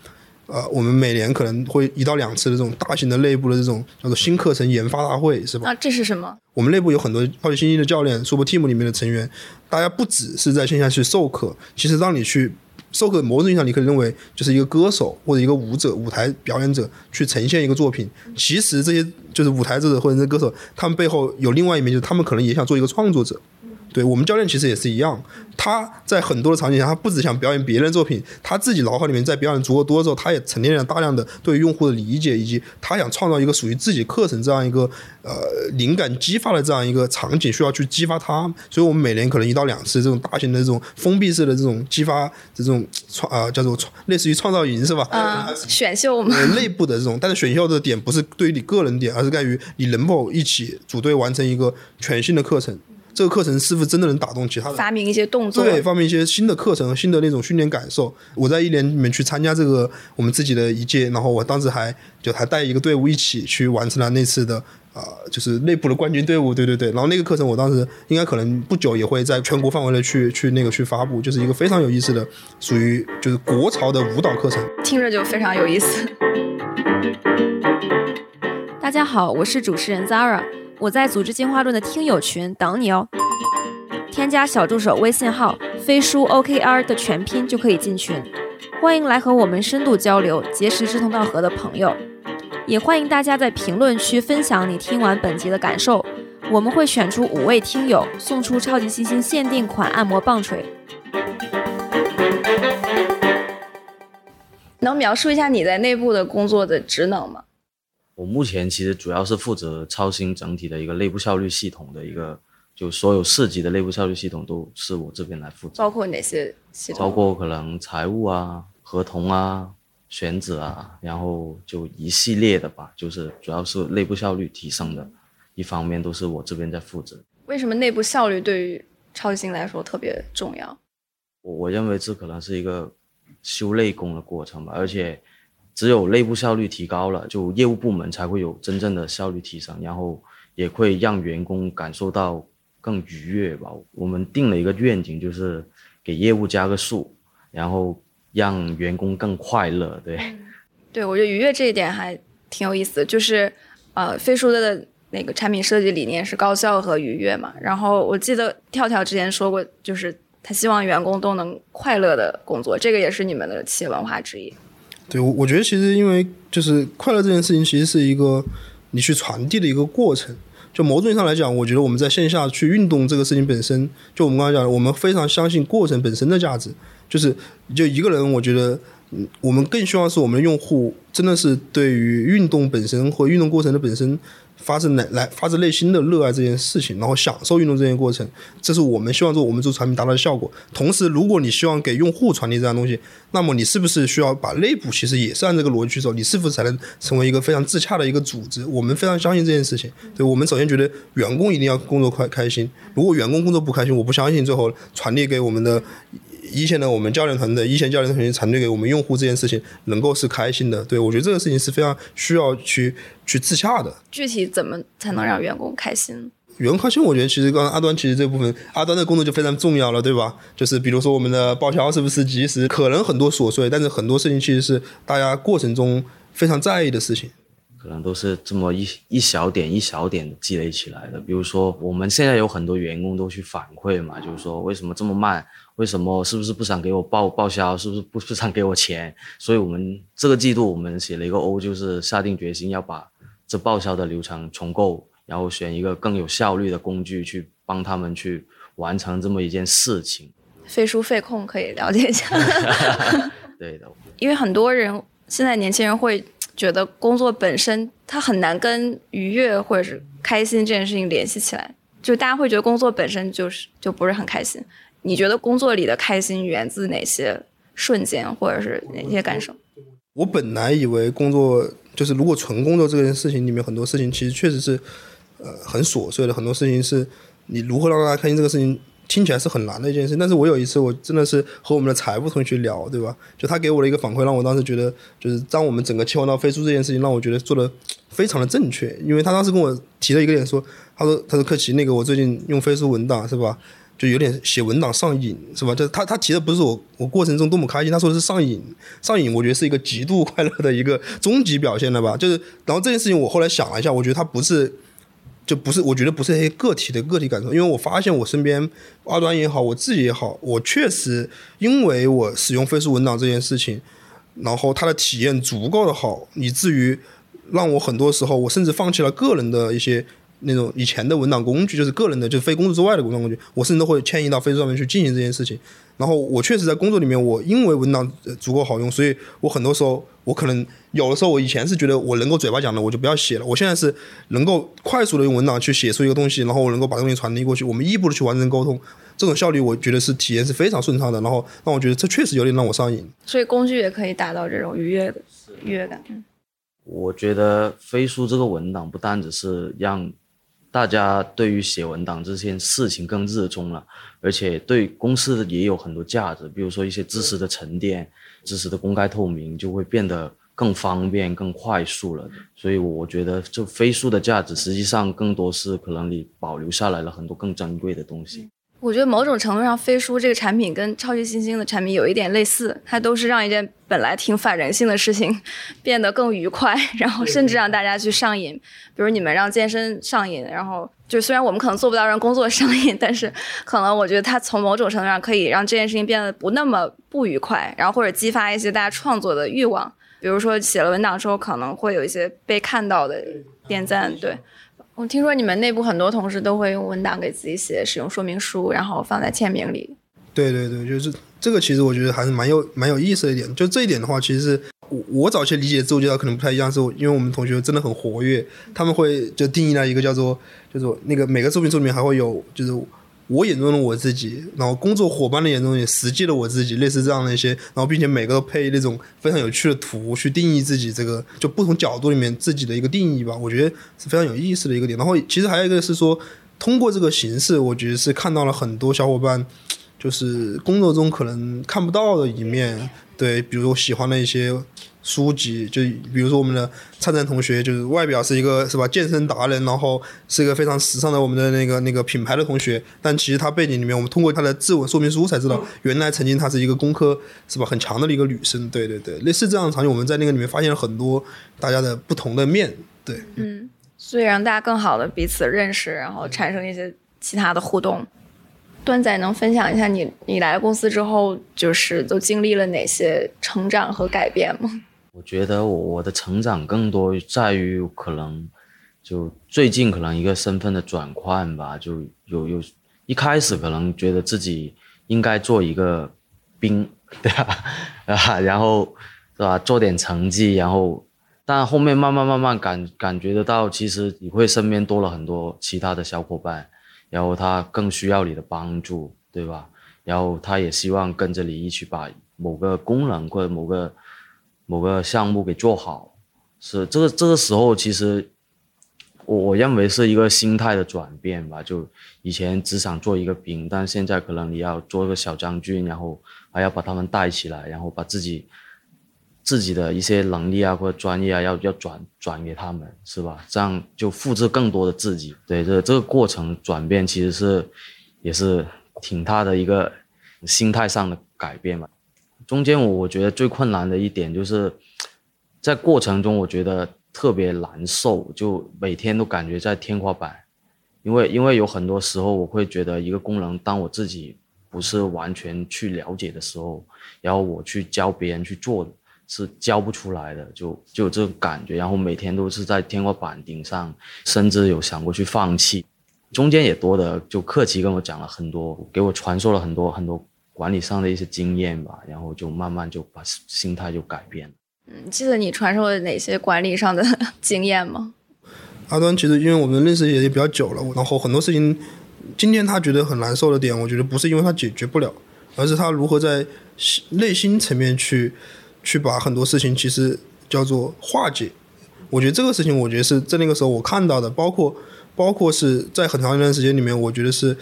[SPEAKER 3] 呃，我们每年可能会一到两次的这种大型的内部的这种叫做新课程研发大会，是吧？
[SPEAKER 5] 啊，这是什么？
[SPEAKER 3] 我们内部有很多超级新星的教练，Super Team 里面的成员，大家不只是在线下去授课，其实让你去授课，某种意义上你可以认为就是一个歌手或者一个舞者、舞台表演者去呈现一个作品。其实这些就是舞台者或者是歌手，他们背后有另外一面，就是他们可能也想做一个创作者。对我们教练其实也是一样，他在很多的场景下，他不只想表演别人作品，他自己脑海里面在表演足够多之后，他也沉淀了大量的对用户的理解，以及他想创造一个属于自己课程这样一个呃灵感激发的这样一个场景，需要去激发他。所以我们每年可能一到两次这种大型的这种封闭式的这种激发这种创啊叫做创类似于创造营是吧？
[SPEAKER 5] 啊，选秀嘛。
[SPEAKER 3] 内部的这种，但是选秀的点不是对于你个人点，而是在于你能否一起组队完成一个全新的课程。这个课程是不是真的能打动其他人？
[SPEAKER 5] 发明一些动作，
[SPEAKER 3] 对，发明一些新的课程和新的那种训练感受。我在一年里面去参加这个我们自己的一届，然后我当时还就还带一个队伍一起去完成了那次的啊，就是内部的冠军队伍。对对对，然后那个课程我当时应该可能不久也会在全国范围内去去那个去发布，就是一个非常有意思的，属于就是国潮的舞蹈课程。
[SPEAKER 5] 听着就非常有意思。大家好，我是主持人 Zara。我在组织进化论的听友群等你哦。添加小助手微信号“飞书 OKR” 的全拼就可以进群。欢迎来和我们深度交流，结识志同道合的朋友。也欢迎大家在评论区分享你听完本集的感受，我们会选出五位听友，送出超级星星限定款按摩棒槌。能描述一下你在内部的工作的职能吗？
[SPEAKER 4] 我目前其实主要是负责超新整体的一个内部效率系统的一个，就所有涉及的内部效率系统都是我这边来负责。
[SPEAKER 5] 包括哪些系统？
[SPEAKER 4] 包括可能财务啊、合同啊、选址啊，然后就一系列的吧，就是主要是内部效率提升的一方面都是我这边在负责。
[SPEAKER 5] 为什么内部效率对于超新来说特别重要？
[SPEAKER 4] 我我认为这可能是一个。修内功的过程吧，而且只有内部效率提高了，就业务部门才会有真正的效率提升，然后也会让员工感受到更愉悦吧。我们定了一个愿景，就是给业务加个数，然后让员工更快乐。对，
[SPEAKER 5] 对我觉得愉悦这一点还挺有意思，就是呃，飞书的那个产品设计理念是高效和愉悦嘛。然后我记得跳跳之前说过，就是。他希望员工都能快乐的工作，这个也是你们的企业文化之一。
[SPEAKER 3] 对，我我觉得其实因为就是快乐这件事情，其实是一个你去传递的一个过程。就某种意义上来讲，我觉得我们在线下去运动这个事情本身，就我们刚才讲的，我们非常相信过程本身的价值。就是就一个人，我觉得，嗯，我们更希望是我们用户真的是对于运动本身或运动过程的本身。发自内来发自内心的热爱这件事情，然后享受运动这件过程，这是我们希望做我们做产品达到的效果。同时，如果你希望给用户传递这样东西，那么你是不是需要把内部其实也是按这个逻辑去走？你是否才能成为一个非常自洽的一个组织？我们非常相信这件事情。对我们首先觉得员工一定要工作快开心，如果员工工作不开心，我不相信最后传递给我们的。一线的我们教练团队，一线教练团队传递给我们用户这件事情，能够是开心的。对我觉得这个事情是非常需要去去自洽的。
[SPEAKER 5] 具体怎么才能让员工开心？
[SPEAKER 3] 员工开心，我觉得其实刚刚阿端其实这部分，阿端的工作就非常重要了，对吧？就是比如说我们的报销是不是及时？可能很多琐碎，但是很多事情其实是大家过程中非常在意的事情。
[SPEAKER 4] 可能都是这么一一小点一小点积累起来的。比如说我们现在有很多员工都去反馈嘛，就是说为什么这么慢？为什么？是不是不想给我报报销？是不是不不想给我钱？所以我们这个季度我们写了一个 O，就是下定决心要把这报销的流程重构，然后选一个更有效率的工具去帮他们去完成这么一件事情。
[SPEAKER 5] 费书费控可以了解一下。
[SPEAKER 4] 对的，
[SPEAKER 5] 因为很多人现在年轻人会觉得工作本身它很难跟愉悦或者是开心这件事情联系起来，就大家会觉得工作本身就是就不是很开心。你觉得工作里的开心源自哪些瞬间，或者是哪些感受？
[SPEAKER 3] 我本来以为工作就是如果纯工作这件事情里面很多事情其实确实是呃很琐碎的，很多事情是你如何让大家开心这个事情听起来是很难的一件事。但是我有一次我真的是和我们的财务同学聊，对吧？就他给我的一个反馈，让我当时觉得就是当我们整个切换到飞书这件事情，让我觉得做的非常的正确。因为他当时跟我提了一个点，说他说他说克奇那个我最近用飞书文档是吧？就有点写文档上瘾，是吧？就他他提的不是我我过程中多么开心，他说的是上瘾，上瘾，我觉得是一个极度快乐的一个终极表现了吧？就是，然后这件事情我后来想了一下，我觉得他不是，就不是，我觉得不是一些个体的个体感受，因为我发现我身边二端也好，我自己也好，我确实因为我使用飞书文档这件事情，然后它的体验足够的好，以至于让我很多时候我甚至放弃了个人的一些。那种以前的文档工具，就是个人的，就是非工作之外的文档工具，我甚至都会迁移到飞书上面去进行这件事情。然后我确实在工作里面，我因为文档足够好用，所以我很多时候，我可能有的时候，我以前是觉得我能够嘴巴讲的，我就不要写了。我现在是能够快速的用文档去写出一个东西，然后我能够把东西传递过去，我们一步的去完成沟通，这种效率我觉得是体验是非常顺畅的。然后让我觉得这确实有点让我上瘾。
[SPEAKER 5] 所以工具也可以达到这种愉悦的愉悦感。
[SPEAKER 4] 我觉得飞书这个文档不单只是让大家对于写文档这件事情更热衷了，而且对公司也有很多价值，比如说一些知识的沉淀、知识的公开透明，就会变得更方便、更快速了。所以我觉得，这飞速的价值实际上更多是可能你保留下来了很多更珍贵的东西。
[SPEAKER 5] 我觉得某种程度上，飞书这个产品跟超级新星的产品有一点类似，它都是让一件本来挺反人性的事情变得更愉快，然后甚至让大家去上瘾。比如你们让健身上瘾，然后就虽然我们可能做不到让工作上瘾，但是可能我觉得它从某种程度上可以让这件事情变得不那么不愉快，然后或者激发一些大家创作的欲望。比如说写了文档之后，可能会有一些被看到的点赞，对。我听说你们内部很多同事都会用文档给自己写使用说明书，然后放在签名里。
[SPEAKER 3] 对对对，就是这个，其实我觉得还是蛮有蛮有意思的一点。就这一点的话，其实我我早期理解自我介绍可能不太一样，是因为我们同学真的很活跃，他们会就定义了一个叫做，就是那个每个作品书里面还会有就是。我眼中的我自己，然后工作伙伴的眼中也实际的我自己，类似这样的一些，然后并且每个都配那种非常有趣的图去定义自己这个就不同角度里面自己的一个定义吧，我觉得是非常有意思的一个点。然后其实还有一个是说，通过这个形式，我觉得是看到了很多小伙伴就是工作中可能看不到的一面，对，比如我喜欢的一些。书籍就比如说我们的灿灿同学，就是外表是一个是吧健身达人，然后是一个非常时尚的我们的那个那个品牌的同学，但其实他背景里面，我们通过他的自我说明书才知道，原来曾经他是一个工科是吧很强的一个女生，对对对，类似这样的场景，我们在那个里面发现了很多大家的不同的面对，
[SPEAKER 5] 嗯，所以让大家更好的彼此认识，然后产生一些其他的互动。段仔能分享一下你你来公司之后，就是都经历了哪些成长和改变吗？
[SPEAKER 4] 我觉得我我的成长更多在于可能，就最近可能一个身份的转换吧，就有有一开始可能觉得自己应该做一个兵，对吧？啊，然后是吧，做点成绩，然后但后面慢慢慢慢感感觉得到，其实你会身边多了很多其他的小伙伴，然后他更需要你的帮助，对吧？然后他也希望跟着你一起把某个功能或者某个。某个项目给做好，是这个这个时候，其实我我认为是一个心态的转变吧。就以前只想做一个兵，但现在可能你要做一个小将军，然后还要把他们带起来，然后把自己自己的一些能力啊或者专业啊要要转转给他们，是吧？这样就复制更多的自己。对，这这个过程转变其实是也是挺大的一个心态上的改变吧。中间我我觉得最困难的一点就是，在过程中我觉得特别难受，就每天都感觉在天花板，因为因为有很多时候我会觉得一个功能，当我自己不是完全去了解的时候，然后我去教别人去做，是教不出来的，就就有这种感觉，然后每天都是在天花板顶上，甚至有想过去放弃，中间也多的就客气跟我讲了很多，给我传授了很多很多。管理上的一些经验吧，然后就慢慢就把心态就改变了。
[SPEAKER 5] 嗯，记得你传授了哪些管理上的 经验吗？
[SPEAKER 3] 阿端其实因为我们认识也也比较久了，然后很多事情，今天他觉得很难受的点，我觉得不是因为他解决不了，而是他如何在内心层面去去把很多事情其实叫做化解。我觉得这个事情，我觉得是在那个时候我看到的，包括包括是在很长一段时间里面，我觉得是。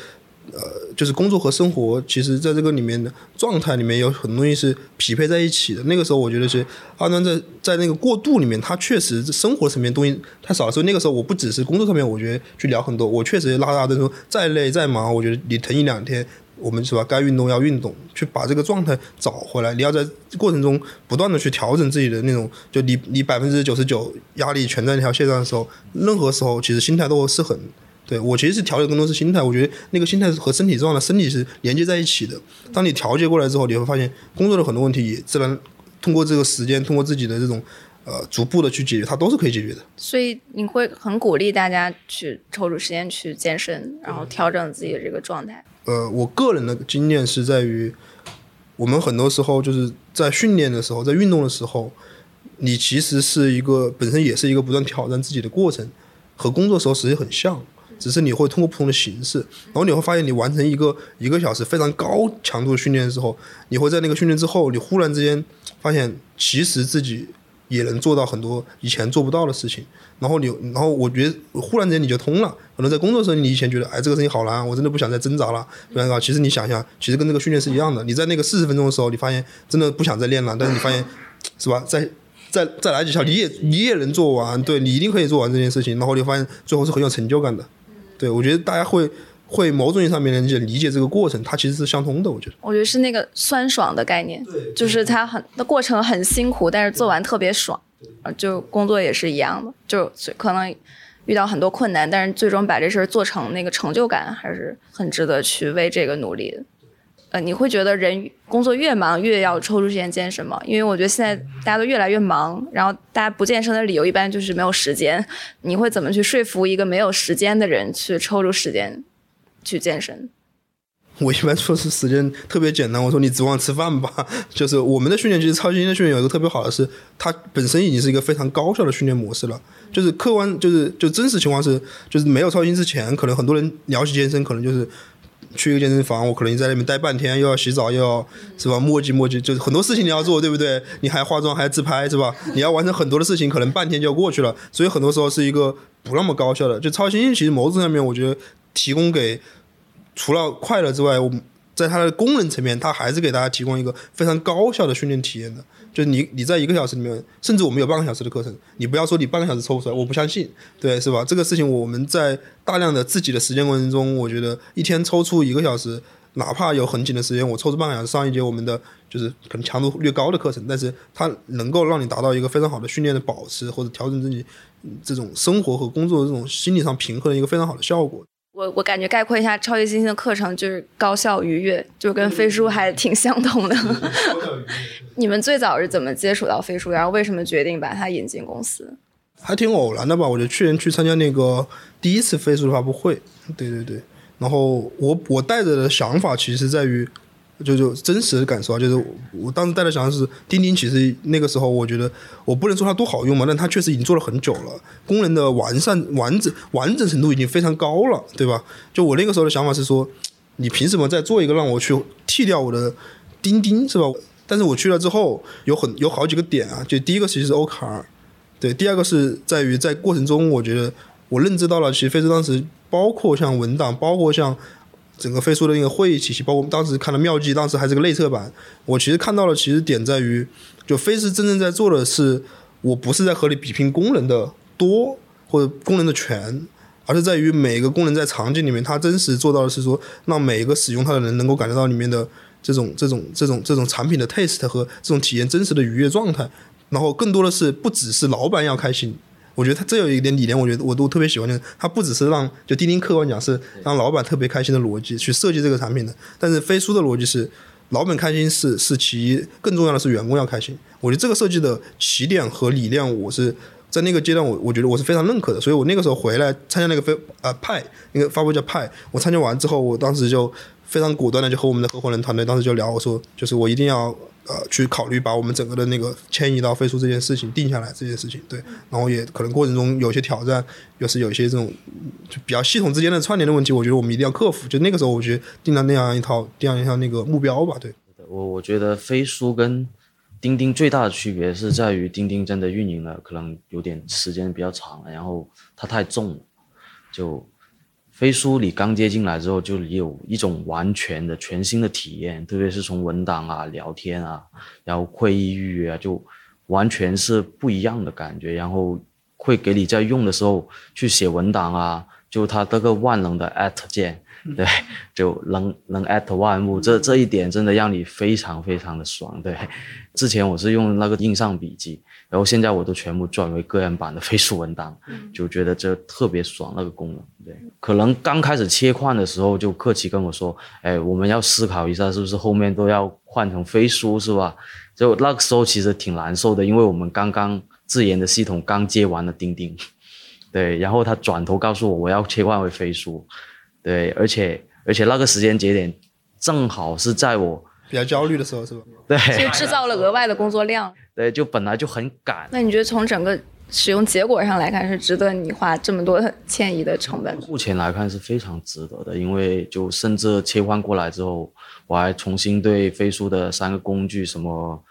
[SPEAKER 3] 呃，就是工作和生活，其实在这个里面的状态里面有很多东西是匹配在一起的。那个时候，我觉得是阿端在在那个过渡里面，他确实生活层面东西太少了。所以那个时候，我不只是工作上面，我觉得去聊很多。我确实拉大灯说，再累再忙，我觉得你疼一两天，我们是吧？该运动要运动，去把这个状态找回来。你要在过程中不断的去调整自己的那种，就你你百分之九十九压力全在那条线上的时候，任何时候其实心态都是很。对我其实是调节更多是心态，我觉得那个心态是和身体状态、身体是连接在一起的。当你调节过来之后，你会发现工作的很多问题也自然通过这个时间，通过自己的这种呃逐步的去解决，它都是可以解决的。
[SPEAKER 5] 所以你会很鼓励大家去抽出时间去健身，然后调整自己的这个状态。
[SPEAKER 3] 呃，我个人的经验是在于，我们很多时候就是在训练的时候，在运动的时候，你其实是一个本身也是一个不断挑战自己的过程，和工作时候实际很像。只是你会通过不同的形式，然后你会发现，你完成一个一个小时非常高强度的训练的时候，你会在那个训练之后，你忽然之间发现，其实自己也能做到很多以前做不到的事情。然后你，然后我觉得忽然之间你就通了。可能在工作的时候，你以前觉得，哎，这个事情好难，我真的不想再挣扎了，对吧？其实你想一想，其实跟这个训练是一样的。你在那个四十分钟的时候，你发现真的不想再练了，但是你发现，是吧？在再再来几下，你也你也能做完，对你一定可以做完这件事情。然后你发现最后是很有成就感的。对，我觉得大家会会某种意义上面能理理解这个过程，它其实是相通的。我觉得，
[SPEAKER 5] 我觉得是那个酸爽的概念，就是它很的过程很辛苦，但是做完特别爽。就工作也是一样的，就可能遇到很多困难，但是最终把这事儿做成，那个成就感还是很值得去为这个努力的。你会觉得人工作越忙越要抽出时间健身吗？因为我觉得现在大家都越来越忙，然后大家不健身的理由一般就是没有时间。你会怎么去说服一个没有时间的人去抽出时间去健身？
[SPEAKER 3] 我一般说是时间特别简单，我说你指望吃饭吧。就是我们的训练，其实超级的训练有一个特别好的是，它本身已经是一个非常高效的训练模式了。就是客观，就是就真实情况是，就是没有超新之前，可能很多人聊起健身，可能就是去一个健身房，我可能在那边待半天，又要洗澡，又要是吧磨叽磨叽，就是很多事情你要做，对不对？你还化妆，还要自拍，是吧？你要完成很多的事情，可能半天就要过去了。所以很多时候是一个不那么高效的。就超新星其实某种上面，我觉得提供给。除了快乐之外，我在它的功能层面，它还是给大家提供一个非常高效的训练体验的。就你，你在一个小时里面，甚至我们有半个小时的课程，你不要说你半个小时抽不出来，我不相信，对，是吧？这个事情我们在大量的自己的时间过程中，我觉得一天抽出一个小时，哪怕有很紧的时间，我抽出半个小时上一节我们的就是可能强度略高的课程，但是它能够让你达到一个非常好的训练的保持或者调整自己这种生活和工作这种心理上平衡的一个非常好的效果。
[SPEAKER 5] 我我感觉概括一下超级星星的课程就是高效愉悦，就跟飞书还挺相同的。你们最早是怎么接触到飞书，然后为什么决定把它引进公司？
[SPEAKER 3] 还挺偶然的吧？我觉得去年去参加那个第一次飞书的发布会，对对对，然后我我带着的想法其实在于。就就真实的感受啊，就是我当时带的想法是，钉钉其实那个时候我觉得我不能说它多好用嘛，但它确实已经做了很久了，功能的完善、完整、完整程度已经非常高了，对吧？就我那个时候的想法是说，你凭什么再做一个让我去替掉我的钉钉，是吧？但是我去了之后，有很有好几个点啊，就第一个其实是 OKR，对，第二个是在于在过程中，我觉得我认知到了，其实飞书当时包括像文档，包括像。整个飞书的那个会议体系，包括我们当时看的妙计，当时还是个内测版。我其实看到了，其实点在于，就飞是真正在做的是，我不是在和你比拼功能的多或者功能的全，而是在于每个功能在场景里面，它真实做到的是说，让每一个使用它的人能够感觉到里面的这种这种这种这种产品的 taste 和这种体验真实的愉悦状态。然后更多的是不只是老板要开心。我觉得他这有一点理念，我觉得我都特别喜欢。就是他不只是让就钉钉客观讲是让老板特别开心的逻辑去设计这个产品的，但是飞书的逻辑是老板开心是是其一，更重要的是员工要开心。我觉得这个设计的起点和理念，我是在那个阶段我我觉得我是非常认可的。所以我那个时候回来参加那个飞呃派那个发布叫派，我参加完之后，我当时就非常果断的就和我们的合伙人团队当时就聊，我说就是我一定要。呃，去考虑把我们整个的那个迁移到飞书这件事情定下来，这件事情对，然后也可能过程中有些挑战，又是有一些这种就比较系统之间的串联的问题，我觉得我们一定要克服。就那个时候，我觉得定了那样一套，这样一套那个目标吧。对，
[SPEAKER 4] 我我觉得飞书跟钉钉最大的区别是在于钉钉真的运营了，可能有点时间比较长了，然后它太重了，就。飞书你刚接进来之后，就有一种完全的全新的体验，特别是从文档啊、聊天啊，然后会议预约啊，就完全是不一样的感觉。然后会给你在用的时候去写文档啊，就它这个万能的 at 键，对，就能能 at 万物，这这一点真的让你非常非常的爽。对，之前我是用那个印上笔记。然后现在我都全部转为个人版的飞书文档，就觉得这特别爽那个功能。对，可能刚开始切换的时候就客气跟我说，哎，我们要思考一下是不是后面都要换成飞书是吧？就那个时候其实挺难受的，因为我们刚刚自研的系统刚接完了钉钉，对，然后他转头告诉我我要切换为飞书，对，而且而且那个时间节点正好是在我。
[SPEAKER 3] 比较焦虑的时候是吧？
[SPEAKER 4] 对，
[SPEAKER 5] 就制造了额外的工作量。
[SPEAKER 4] 对，就本来就很赶。
[SPEAKER 5] 那你觉得从整个使用结果上来看，是值得你花这么多迁移的成本？
[SPEAKER 4] 目前来看是非常值得的，因为就甚至切换过来之后，我还重新对飞书的三个工具，什么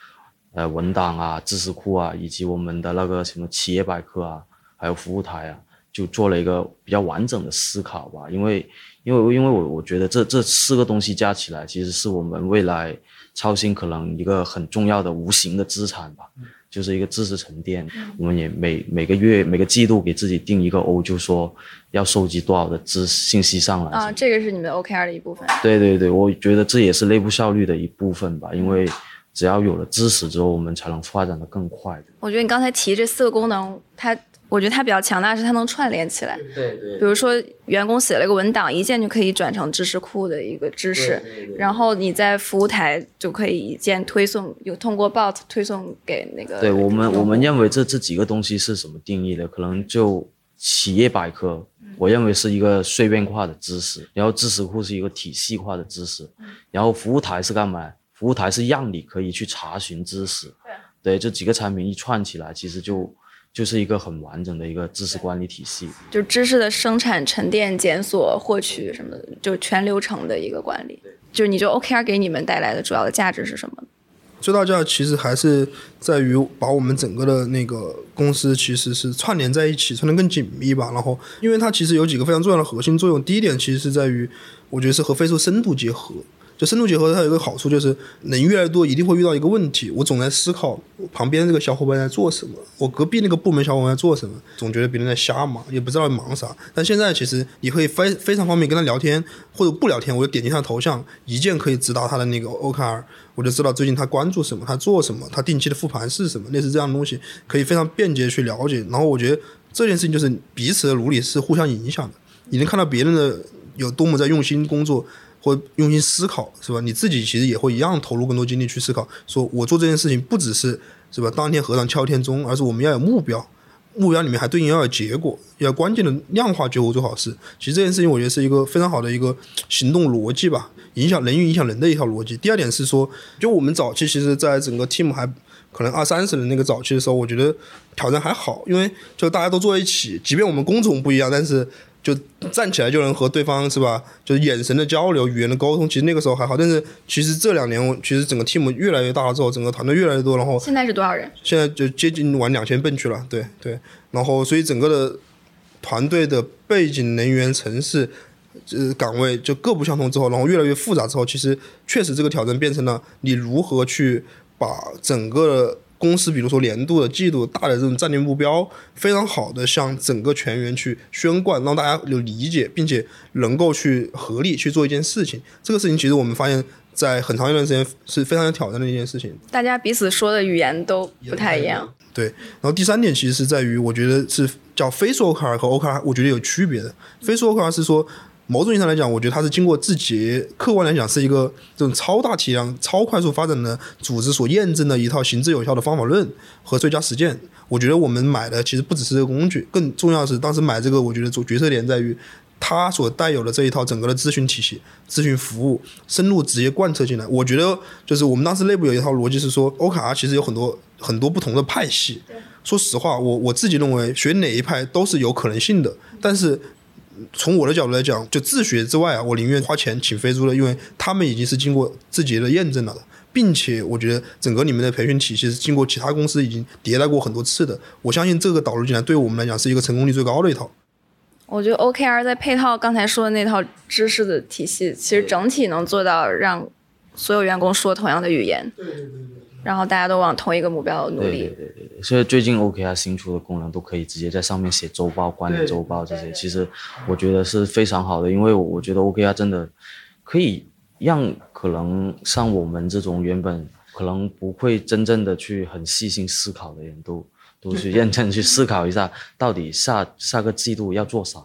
[SPEAKER 4] 呃文档啊、知识库啊，以及我们的那个什么企业百科啊，还有服务台啊，就做了一个比较完整的思考吧。因为因为因为我我觉得这这四个东西加起来，其实是我们未来超新可能一个很重要的无形的资产吧，就是一个知识沉淀。我们也每每个月每个季度给自己定一个 O，就说要收集多少的知信息上来。
[SPEAKER 5] 啊，这个是你们 OKR 的一部分。
[SPEAKER 4] 对对对，我觉得这也是内部效率的一部分吧，因为只要有了知识之后，我们才能发展的更快。
[SPEAKER 5] 我觉得你刚才提这四个功能，它。我觉得它比较强大，是它能串联起来。
[SPEAKER 4] 对对。
[SPEAKER 5] 比如说，员工写了一个文档，一键就可以转成知识库的一个知识，然后你在服务台就可以一键推送，有通过 bot 推送给那个。
[SPEAKER 4] 对我们，我们认为这这几个东西是什么定义的？可能就企业百科，我认为是一个碎片化的知识，然后知识库是一个体系化的知识，然后服务台是干嘛？服务台是让你可以去查询知识。对。对，这几个产品一串起来，其实就。就是一个很完整的一个知识管理体系，
[SPEAKER 5] 就知识的生产、沉淀、检索、获取什么的，就全流程的一个管理。就你就 OKR 给你们带来的主要的价值是什么？
[SPEAKER 3] 最大价值其实还是在于把我们整个的那个公司其实是串联在一起，串联更紧密吧。然后，因为它其实有几个非常重要的核心作用。第一点其实是在于，我觉得是和飞书深度结合。就深度结合，它有一个好处，就是人越来越多，一定会遇到一个问题。我总在思考旁边这个小伙伴在做什么，我隔壁那个部门小伙伴在做什么，总觉得别人在瞎忙，也不知道忙啥。但现在其实你可以非非常方便跟他聊天，或者不聊天，我就点击他头像，一键可以直达他的那个 OKR，我就知道最近他关注什么，他做什么，他定期的复盘是什么，类似这样的东西，可以非常便捷去了解。然后我觉得这件事情就是彼此的努力是互相影响的，你能看到别人的有多么在用心工作。或用心思考，是吧？你自己其实也会一样投入更多精力去思考。说我做这件事情不只是是吧？当天和尚敲天钟，而是我们要有目标，目标里面还对应要有结果，要关键的量化结果做好事。其实这件事情我觉得是一个非常好的一个行动逻辑吧，影响人与影响人的一套逻辑。第二点是说，就我们早期其实在整个 team 还可能二三十人那个早期的时候，我觉得挑战还好，因为就大家都坐在一起，即便我们工种不一样，但是。就站起来就能和对方是吧？就是眼神的交流、语言的沟通，其实那个时候还好。但是其实这两年，其实整个 team 越来越大了之后，整个团队越来越多，然后
[SPEAKER 5] 现在是多少人？
[SPEAKER 3] 现在就接近往两千奔去了。对对，然后所以整个的团队的背景、人员、城市、呃岗位就各不相同之后，然后越来越复杂之后，其实确实这个挑战变成了你如何去把整个。公司比如说年度的、季度大的这种战略目标，非常好的向整个全员去宣贯，让大家有理解，并且能够去合力去做一件事情。这个事情其实我们发现，在很长一段时间是非常有挑战的一件事情。
[SPEAKER 5] 大家彼此说的语言都不太一样。
[SPEAKER 3] 对，然后第三点其实是在于，我觉得是叫非说 OKR 和 OKR，我觉得有区别的。非说 OKR 是说。某种意义上来讲，我觉得它是经过字节，客观来讲是一个这种超大体量、超快速发展的组织所验证的一套行之有效的方法论和最佳实践。我觉得我们买的其实不只是这个工具，更重要的是当时买这个，我觉得做决策点在于它所带有的这一套整个的咨询体系、咨询服务深入直接贯彻进来。我觉得就是我们当时内部有一套逻辑是说欧卡其实有很多很多不同的派系。说实话，我我自己认为学哪一派都是有可能性的，但是。从我的角度来讲，就自学之外啊，我宁愿花钱请飞猪的，因为他们已经是经过自己的验证了的，并且我觉得整个你们的培训体系是经过其他公司已经迭代过很多次的。我相信这个导入进来，对我们来讲是一个成功率最高的一套。
[SPEAKER 5] 我觉得 OKR 在配套刚才说的那套知识的体系，其实整体能做到让所有员工说同样的语言。对对对。然后大家都往同一个目标努力。
[SPEAKER 4] 对对对对，所以最近 OKR 新出的功能都可以直接在上面写周报、管理周报这些，其实我觉得是非常好的，因为我觉得 OKR 真的可以让可能像我们这种原本可能不会真正的去很细心思考的人都都去认真去思考一下，到底下下个季度要做啥，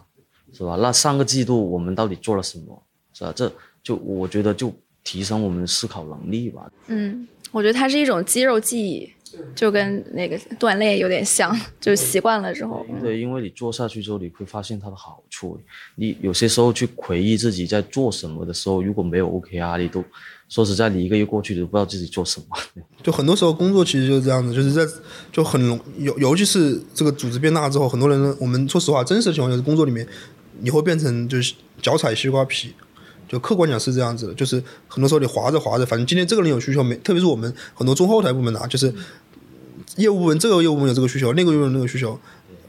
[SPEAKER 4] 是吧？那上个季度我们到底做了什么，是吧？这就我觉得就提升我们的思考能力吧。
[SPEAKER 5] 嗯。我觉得它是一种肌肉记忆，就跟那个锻炼有点像，就习惯了之后。
[SPEAKER 4] 对，因为你做下去之后，你会发现它的好处。你有些时候去回忆自己在做什么的时候，如果没有 OKR，你都说实在，你一个月过去你都不知道自己做什么。
[SPEAKER 3] 就很多时候工作其实就是这样子，就是在就很容尤尤其是这个组织变大之后，很多人我们说实话，真实的情况就是工作里面你会变成就是脚踩西瓜皮。就客观讲是这样子的，就是很多时候你划着划着，反正今天这个人有需求没，特别是我们很多中后台部门啊，就是业务部门这个业务部门有这个需求，那个业务那个需求，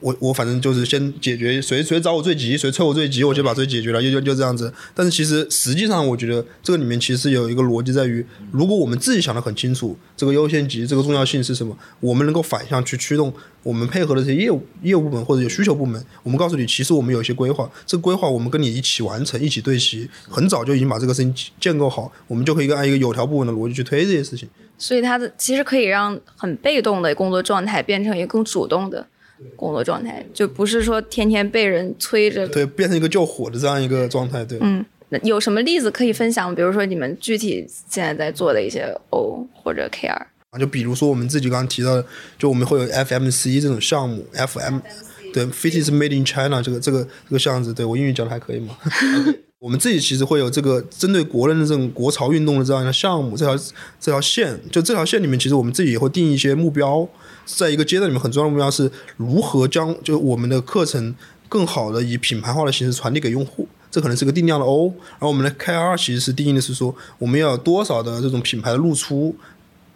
[SPEAKER 3] 我我反正就是先解决谁谁找我最急，谁催我最急，我就把最解决了，就就就这样子。但是其实实际上，我觉得这个里面其实有一个逻辑在于，如果我们自己想得很清楚，这个优先级、这个重要性是什么，我们能够反向去驱动我们配合的这些业务业务部门或者有需求部门，我们告诉你，其实我们有一些规划，这个规划我们跟你一起完成，一起对齐，很早就已经把这个事情建构好，我们就可以按一个有条不紊的逻辑去推这些事情。
[SPEAKER 5] 所以它的其实可以让很被动的工作状态变成一个更主动的工作状态，就不是说天天被人催着。
[SPEAKER 3] 对，变成一个救火的这样一个状态。对，
[SPEAKER 5] 嗯，那有什么例子可以分享？比如说你们具体现在在做的一些 O 或者 KR
[SPEAKER 3] 啊，就比如说我们自己刚刚提到的，就我们会有 FMC 这种项目，FM 对，Fit is made in China 这个这个这个项子，对我英语讲的还可以吗？我们自己其实会有这个针对国人的这种国潮运动的这样一个项目，这条这条线，就这条线里面，其实我们自己也会定一些目标，在一个阶段里面很重要的目标是如何将就我们的课程更好的以品牌化的形式传递给用户，这可能是个定量的 O，然后我们的 KR 其实是定义的是说我们要有多少的这种品牌的露出，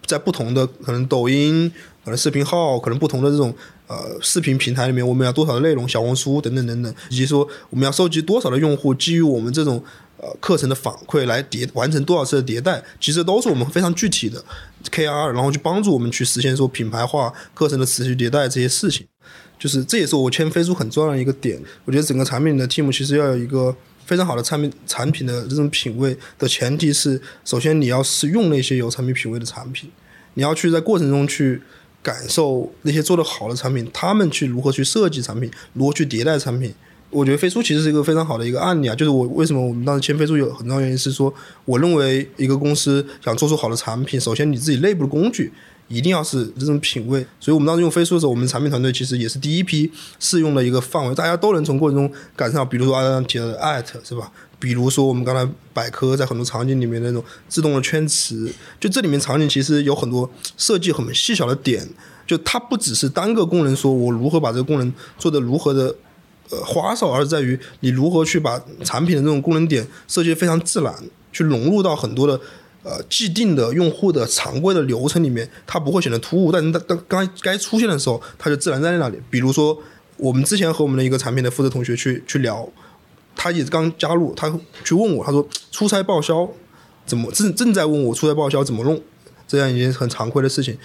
[SPEAKER 3] 在不同的可能抖音、可能视频号、可能不同的这种。呃，视频平台里面我们要多少的内容，小红书等等等等，以及说我们要收集多少的用户，基于我们这种呃课程的反馈来迭完成多少次的迭代，其实都是我们非常具体的 KR，然后去帮助我们去实现说品牌化课程的持续迭代这些事情。就是这也是我签飞书很重要的一个点。我觉得整个产品的 team 其实要有一个非常好的产品产品的这种品味的前提是，首先你要是用那些有产品品味的产品，你要去在过程中去。感受那些做的好的产品，他们去如何去设计产品，如何去迭代产品。我觉得飞书其实是一个非常好的一个案例啊。就是我为什么我们当时签飞书有很重要原因是说，我认为一个公司想做出好的产品，首先你自己内部的工具一定要是这种品味。所以我们当时用飞书的时候，我们产品团队其实也是第一批试用的一个范围，大家都能从过程中感受到，比如说刚刚提到的 at 是吧？比如说我们刚才百科在很多场景里面那种自动的圈词，就这里面场景其实有很多设计很细小的点，就它不只是单个功能，说我如何把这个功能做的如何的呃花哨，而在于你如何去把产品的这种功能点设计非常自然，去融入到很多的呃既定的用户的常规的流程里面，它不会显得突兀，但是当刚该出现的时候，它就自然在那里。比如说我们之前和我们的一个产品的负责同学去去聊。他也刚加入，他去问我，他说出差报销怎么正正在问我出差报销怎么弄，这样已经很常规的事情，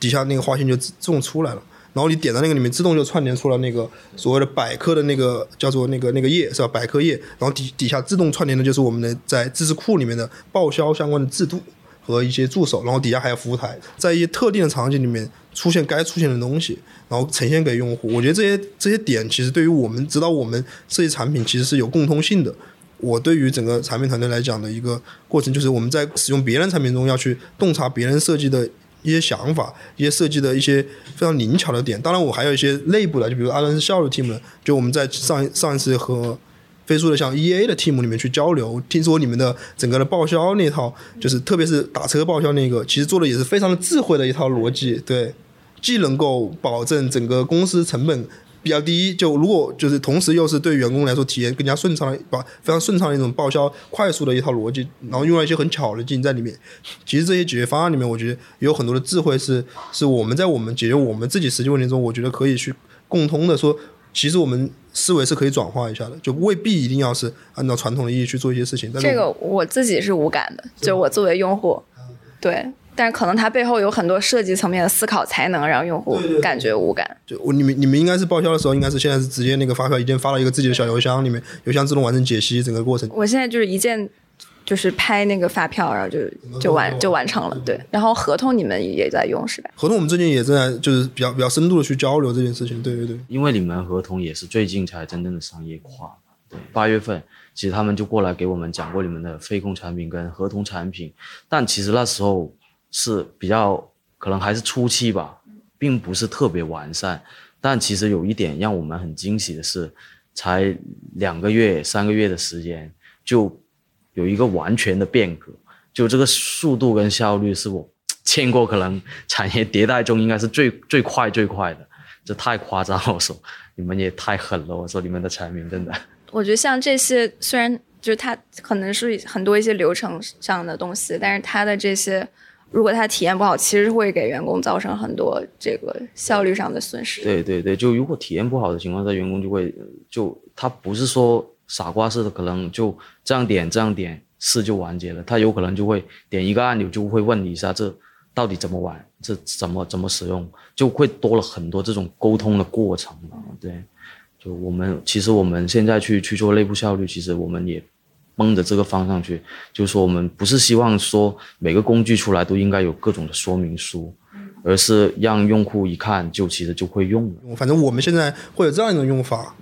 [SPEAKER 3] 底下那个划线就自动出来了，然后你点到那个里面，自动就串联出了那个所谓的百科的那个叫做那个那个页是吧？百科页，然后底底下自动串联的就是我们的在知识库里面的报销相关的制度和一些助手，然后底下还有服务台，在一些特定的场景里面出现该出现的东西。然后呈现给用户，我觉得这些这些点其实对于我们指导我们设计产品其实是有共通性的。我对于整个产品团队来讲的一个过程，就是我们在使用别人产品中要去洞察别人设计的一些想法，一些设计的一些非常灵巧的点。当然，我还有一些内部的，就比如阿伦是效率 team，就我们在上上一次和飞书的像 EA 的 team 里面去交流，听说你们的整个的报销那套，就是特别是打车报销那个，其实做的也是非常的智慧的一套逻辑，对。既能够保证整个公司成本比较低，就如果就是同时又是对员工来说体验更加顺畅的，把非常顺畅的一种报销快速的一套逻辑，然后用了一些很巧的技巧在里面。其实这些解决方案里面，我觉得有很多的智慧是是我们在我们解决我们自己实际问题中，我觉得可以去共通的说，其实我们思维是可以转化一下的，就未必一定要是按照传统的意义去做一些事情。
[SPEAKER 5] 但这个我自己是无感的，就我作为用户，对。但是可能它背后有很多设计层面的思考，才能让用户感觉无感。
[SPEAKER 3] 就我你们你们应该是报销的时候，应该是现在是直接那个发票一键发到一个自己的小邮箱里面，邮箱自动完成解析整个过程。
[SPEAKER 5] 我现在就是一键就是拍那个发票，然后就就完就完成了。对，然后合同你们也在用是吧？
[SPEAKER 3] 合同我们最近也正在就是比较比较深度的去交流这件事情。对对对，
[SPEAKER 4] 因为你们合同也是最近才真正的商业化。对，八月份其实他们就过来给我们讲过你们的飞控产品跟合同产品，但其实那时候。是比较可能还是初期吧，并不是特别完善。但其实有一点让我们很惊喜的是，才两个月、三个月的时间，就有一个完全的变革。就这个速度跟效率，是我 见过可能产业迭代中应该是最最快最快的。这太夸张了，我说你们也太狠了，我说你们的产品真的。
[SPEAKER 5] 我觉得像这些，虽然就是它可能是很多一些流程上的东西，但是它的这些。如果他体验不好，其实会给员工造成很多这个效率上的损失。
[SPEAKER 4] 对对对，就如果体验不好的情况下，员工就会就他不是说傻瓜似的，可能就这样点这样点事就完结了，他有可能就会点一个按钮就会问你一下这到底怎么玩，这怎么怎么使用，就会多了很多这种沟通的过程。对，就我们其实我们现在去去做内部效率，其实我们也。奔着这个方向去，就是说我们不是希望说每个工具出来都应该有各种的说明书，而是让用户一看就其实就会用。
[SPEAKER 3] 反正我们现在会有这样一种用法，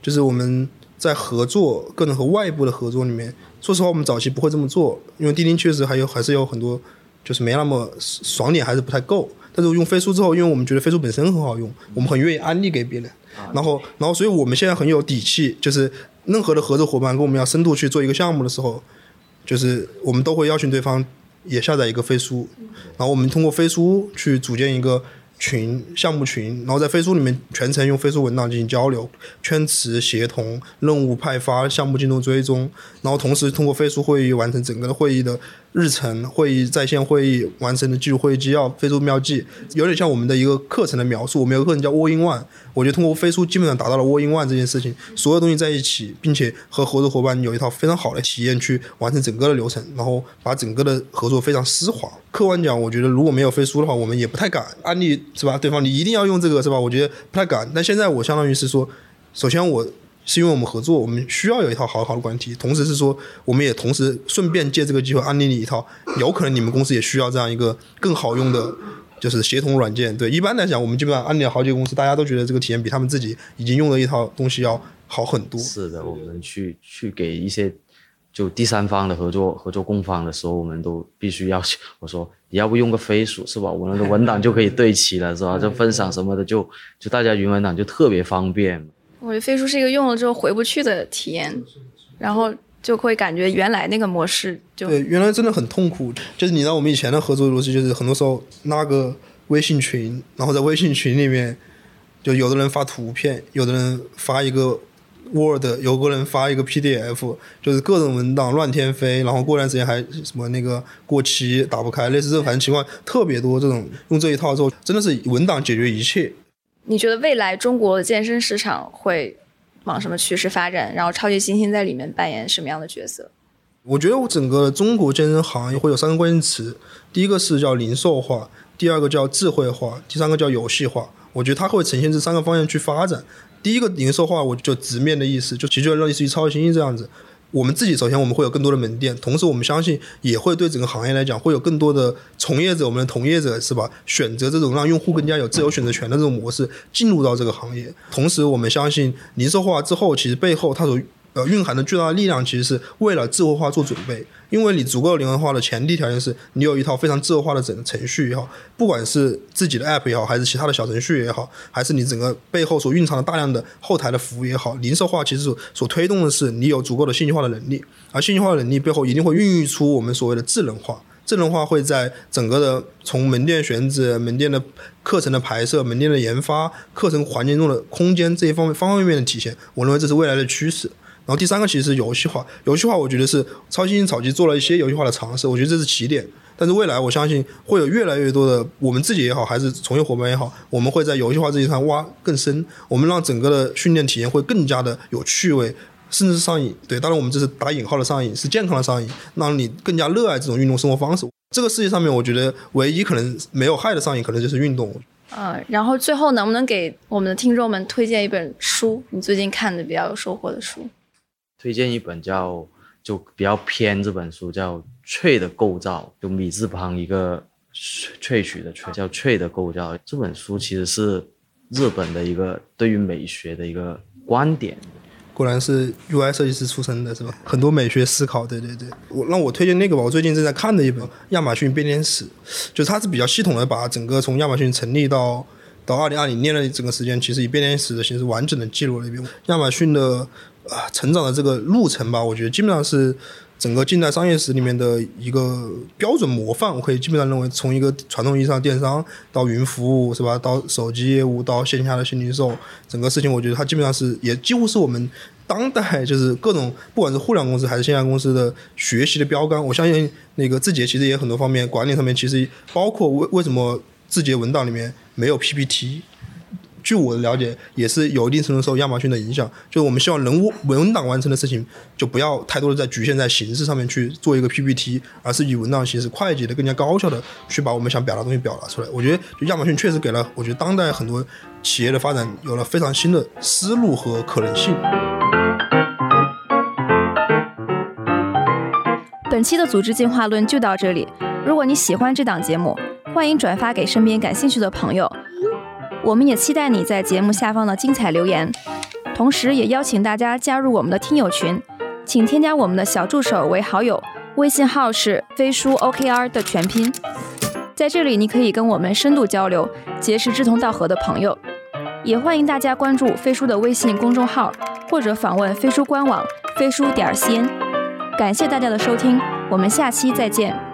[SPEAKER 3] 就是我们在合作各种和外部的合作里面，说实话我们早期不会这么做，因为钉钉确实还有还是有很多就是没那么爽点，还是不太够。但是用飞书之后，因为我们觉得飞书本身很好用，我们很愿意安利给别人，然后然后所以我们现在很有底气，就是。任何的合作伙伴跟我们要深度去做一个项目的时候，就是我们都会邀请对方也下载一个飞书，然后我们通过飞书去组建一个群项目群，然后在飞书里面全程用飞书文档进行交流、圈词、协同、任务派发、项目进度追踪，然后同时通过飞书会议完成整个的会议的。日程会议在线会议完成的记录会议纪要飞书标记，有点像我们的一个课程的描述。我们有个课程叫 All in One，我觉得通过飞书基本上达到了 All in One 这件事情，所有东西在一起，并且和合作伙伴有一套非常好的体验去完成整个的流程，然后把整个的合作非常丝滑。客观讲，我觉得如果没有飞书的话，我们也不太敢安利，是吧？对方你一定要用这个，是吧？我觉得不太敢。但现在我相当于是说，首先我。是因为我们合作，我们需要有一套好好的管理体系。同时是说，我们也同时顺便借这个机会安利你一套，有可能你们公司也需要这样一个更好用的，就是协同软件。对，一般来讲，我们基本上安利了好几个公司，大家都觉得这个体验比他们自己已经用的一套东西要好很多。
[SPEAKER 4] 是的，我们去去给一些就第三方的合作合作供方的时候，我们都必须要我说，你要不用个飞鼠是吧？我那个文档就可以对齐了是吧？就分享什么的就就大家云文档就特别方便。
[SPEAKER 5] 我觉得飞书是一个用了之后回不去的体验，然后就会感觉原来那个模式就
[SPEAKER 3] 对，原来真的很痛苦。就是你知道我们以前的合作逻辑，就是很多时候拉个微信群，然后在微信群里面，就有的人发图片，有的人发一个 Word，有个人发一个 PDF，就是各种文档乱天飞，然后过段时间还什么那个过期打不开，类似这种反正情况特别多。这种用这一套之后，真的是文档解决一切。
[SPEAKER 5] 你觉得未来中国健身市场会往什么趋势发展？然后超级猩猩在里面扮演什么样的角色？
[SPEAKER 3] 我觉得我整个中国健身行业会有三个关键词，第一个是叫零售化，第二个叫智慧化，第三个叫游戏化。我觉得它会呈现这三个方向去发展。第一个零售化，我就直面的意思，就其实就类似于超级猩猩这样子。我们自己首先我们会有更多的门店，同时我们相信也会对整个行业来讲会有更多的从业者，我们的同业者是吧？选择这种让用户更加有自由选择权的这种模式进入到这个行业。同时我们相信零售化之后，其实背后它所呃，蕴含的巨大的力量其实是为了智慧化做准备，因为你足够灵活化的前提条件是你有一套非常智慧化的整个程序也好，不管是自己的 app 也好，还是其他的小程序也好，还是你整个背后所蕴藏的大量的后台的服务也好，零售化其实所推动的是你有足够的信息化的能力，而信息化的能力背后一定会孕育出我们所谓的智能化，智能化会在整个的从门店选址、门店的课程的排设、门店的研发、课程环境中的空间这一方面方方面面的体现，我认为这是未来的趋势。然后第三个其实是游戏化，游戏化我觉得是超新星草机做了一些游戏化的尝试，我觉得这是起点。但是未来我相信会有越来越多的我们自己也好，还是从业伙伴也好，我们会在游戏化这一块挖更深，我们让整个的训练体验会更加的有趣味，甚至是上瘾。对，当然我们这是打引号的上瘾，是健康的上瘾，让你更加热爱这种运动生活方式。这个世界上面，我觉得唯一可能没有害的上瘾，可能就是运动。
[SPEAKER 5] 嗯，然后最后能不能给我们的听众们推荐一本书？你最近看的比较有收获的书？
[SPEAKER 4] 推荐一本叫就比较偏这本书叫《翠的构造》，就米字旁一个萃取的萃，叫《翠的构造》。这本书其实是日本的一个对于美学的一个观点。
[SPEAKER 3] 果然是 UI 设计师出身的是吧？很多美学思考。对对对，我让我推荐那个吧。我最近正在看的一本亚马逊变脸史，就它是比较系统的把整个从亚马逊成立到到二零二零年的整个时间，其实以变脸史的形式完整的记录了一遍亚马逊的。啊，成长的这个路程吧，我觉得基本上是整个近代商业史里面的一个标准模范。我可以基本上认为，从一个传统意义上电商到云服务，是吧？到手机业务，到线下的新零售，整个事情，我觉得它基本上是也几乎是我们当代就是各种不管是互联网公司还是线下公司的学习的标杆。我相信那个字节其实也很多方面管理上面，其实包括为为什么字节文档里面没有 PPT。据我的了解，也是有一定程度受亚马逊的影响。就是我们希望能文档完成的事情，就不要太多的在局限在形式上面去做一个 PPT，而是以文档形式快捷的、更加高效的去把我们想表达的东西表达出来。我觉得，就亚马逊确实给了我觉得当代很多企业的发展有了非常新的思路和可能性。
[SPEAKER 2] 本期的组织进化论就到这里。如果你喜欢这档节目，欢迎转发给身边感兴趣的朋友。我们也期待你在节目下方的精彩留言，同时也邀请大家加入我们的听友群，请添加我们的小助手为好友，微信号是飞书 OKR 的全拼。在这里，你可以跟我们深度交流，结识志同道合的朋友。也欢迎大家关注飞书的微信公众号，或者访问飞书官网飞书点 cn。感谢大家的收听，我们下期再见。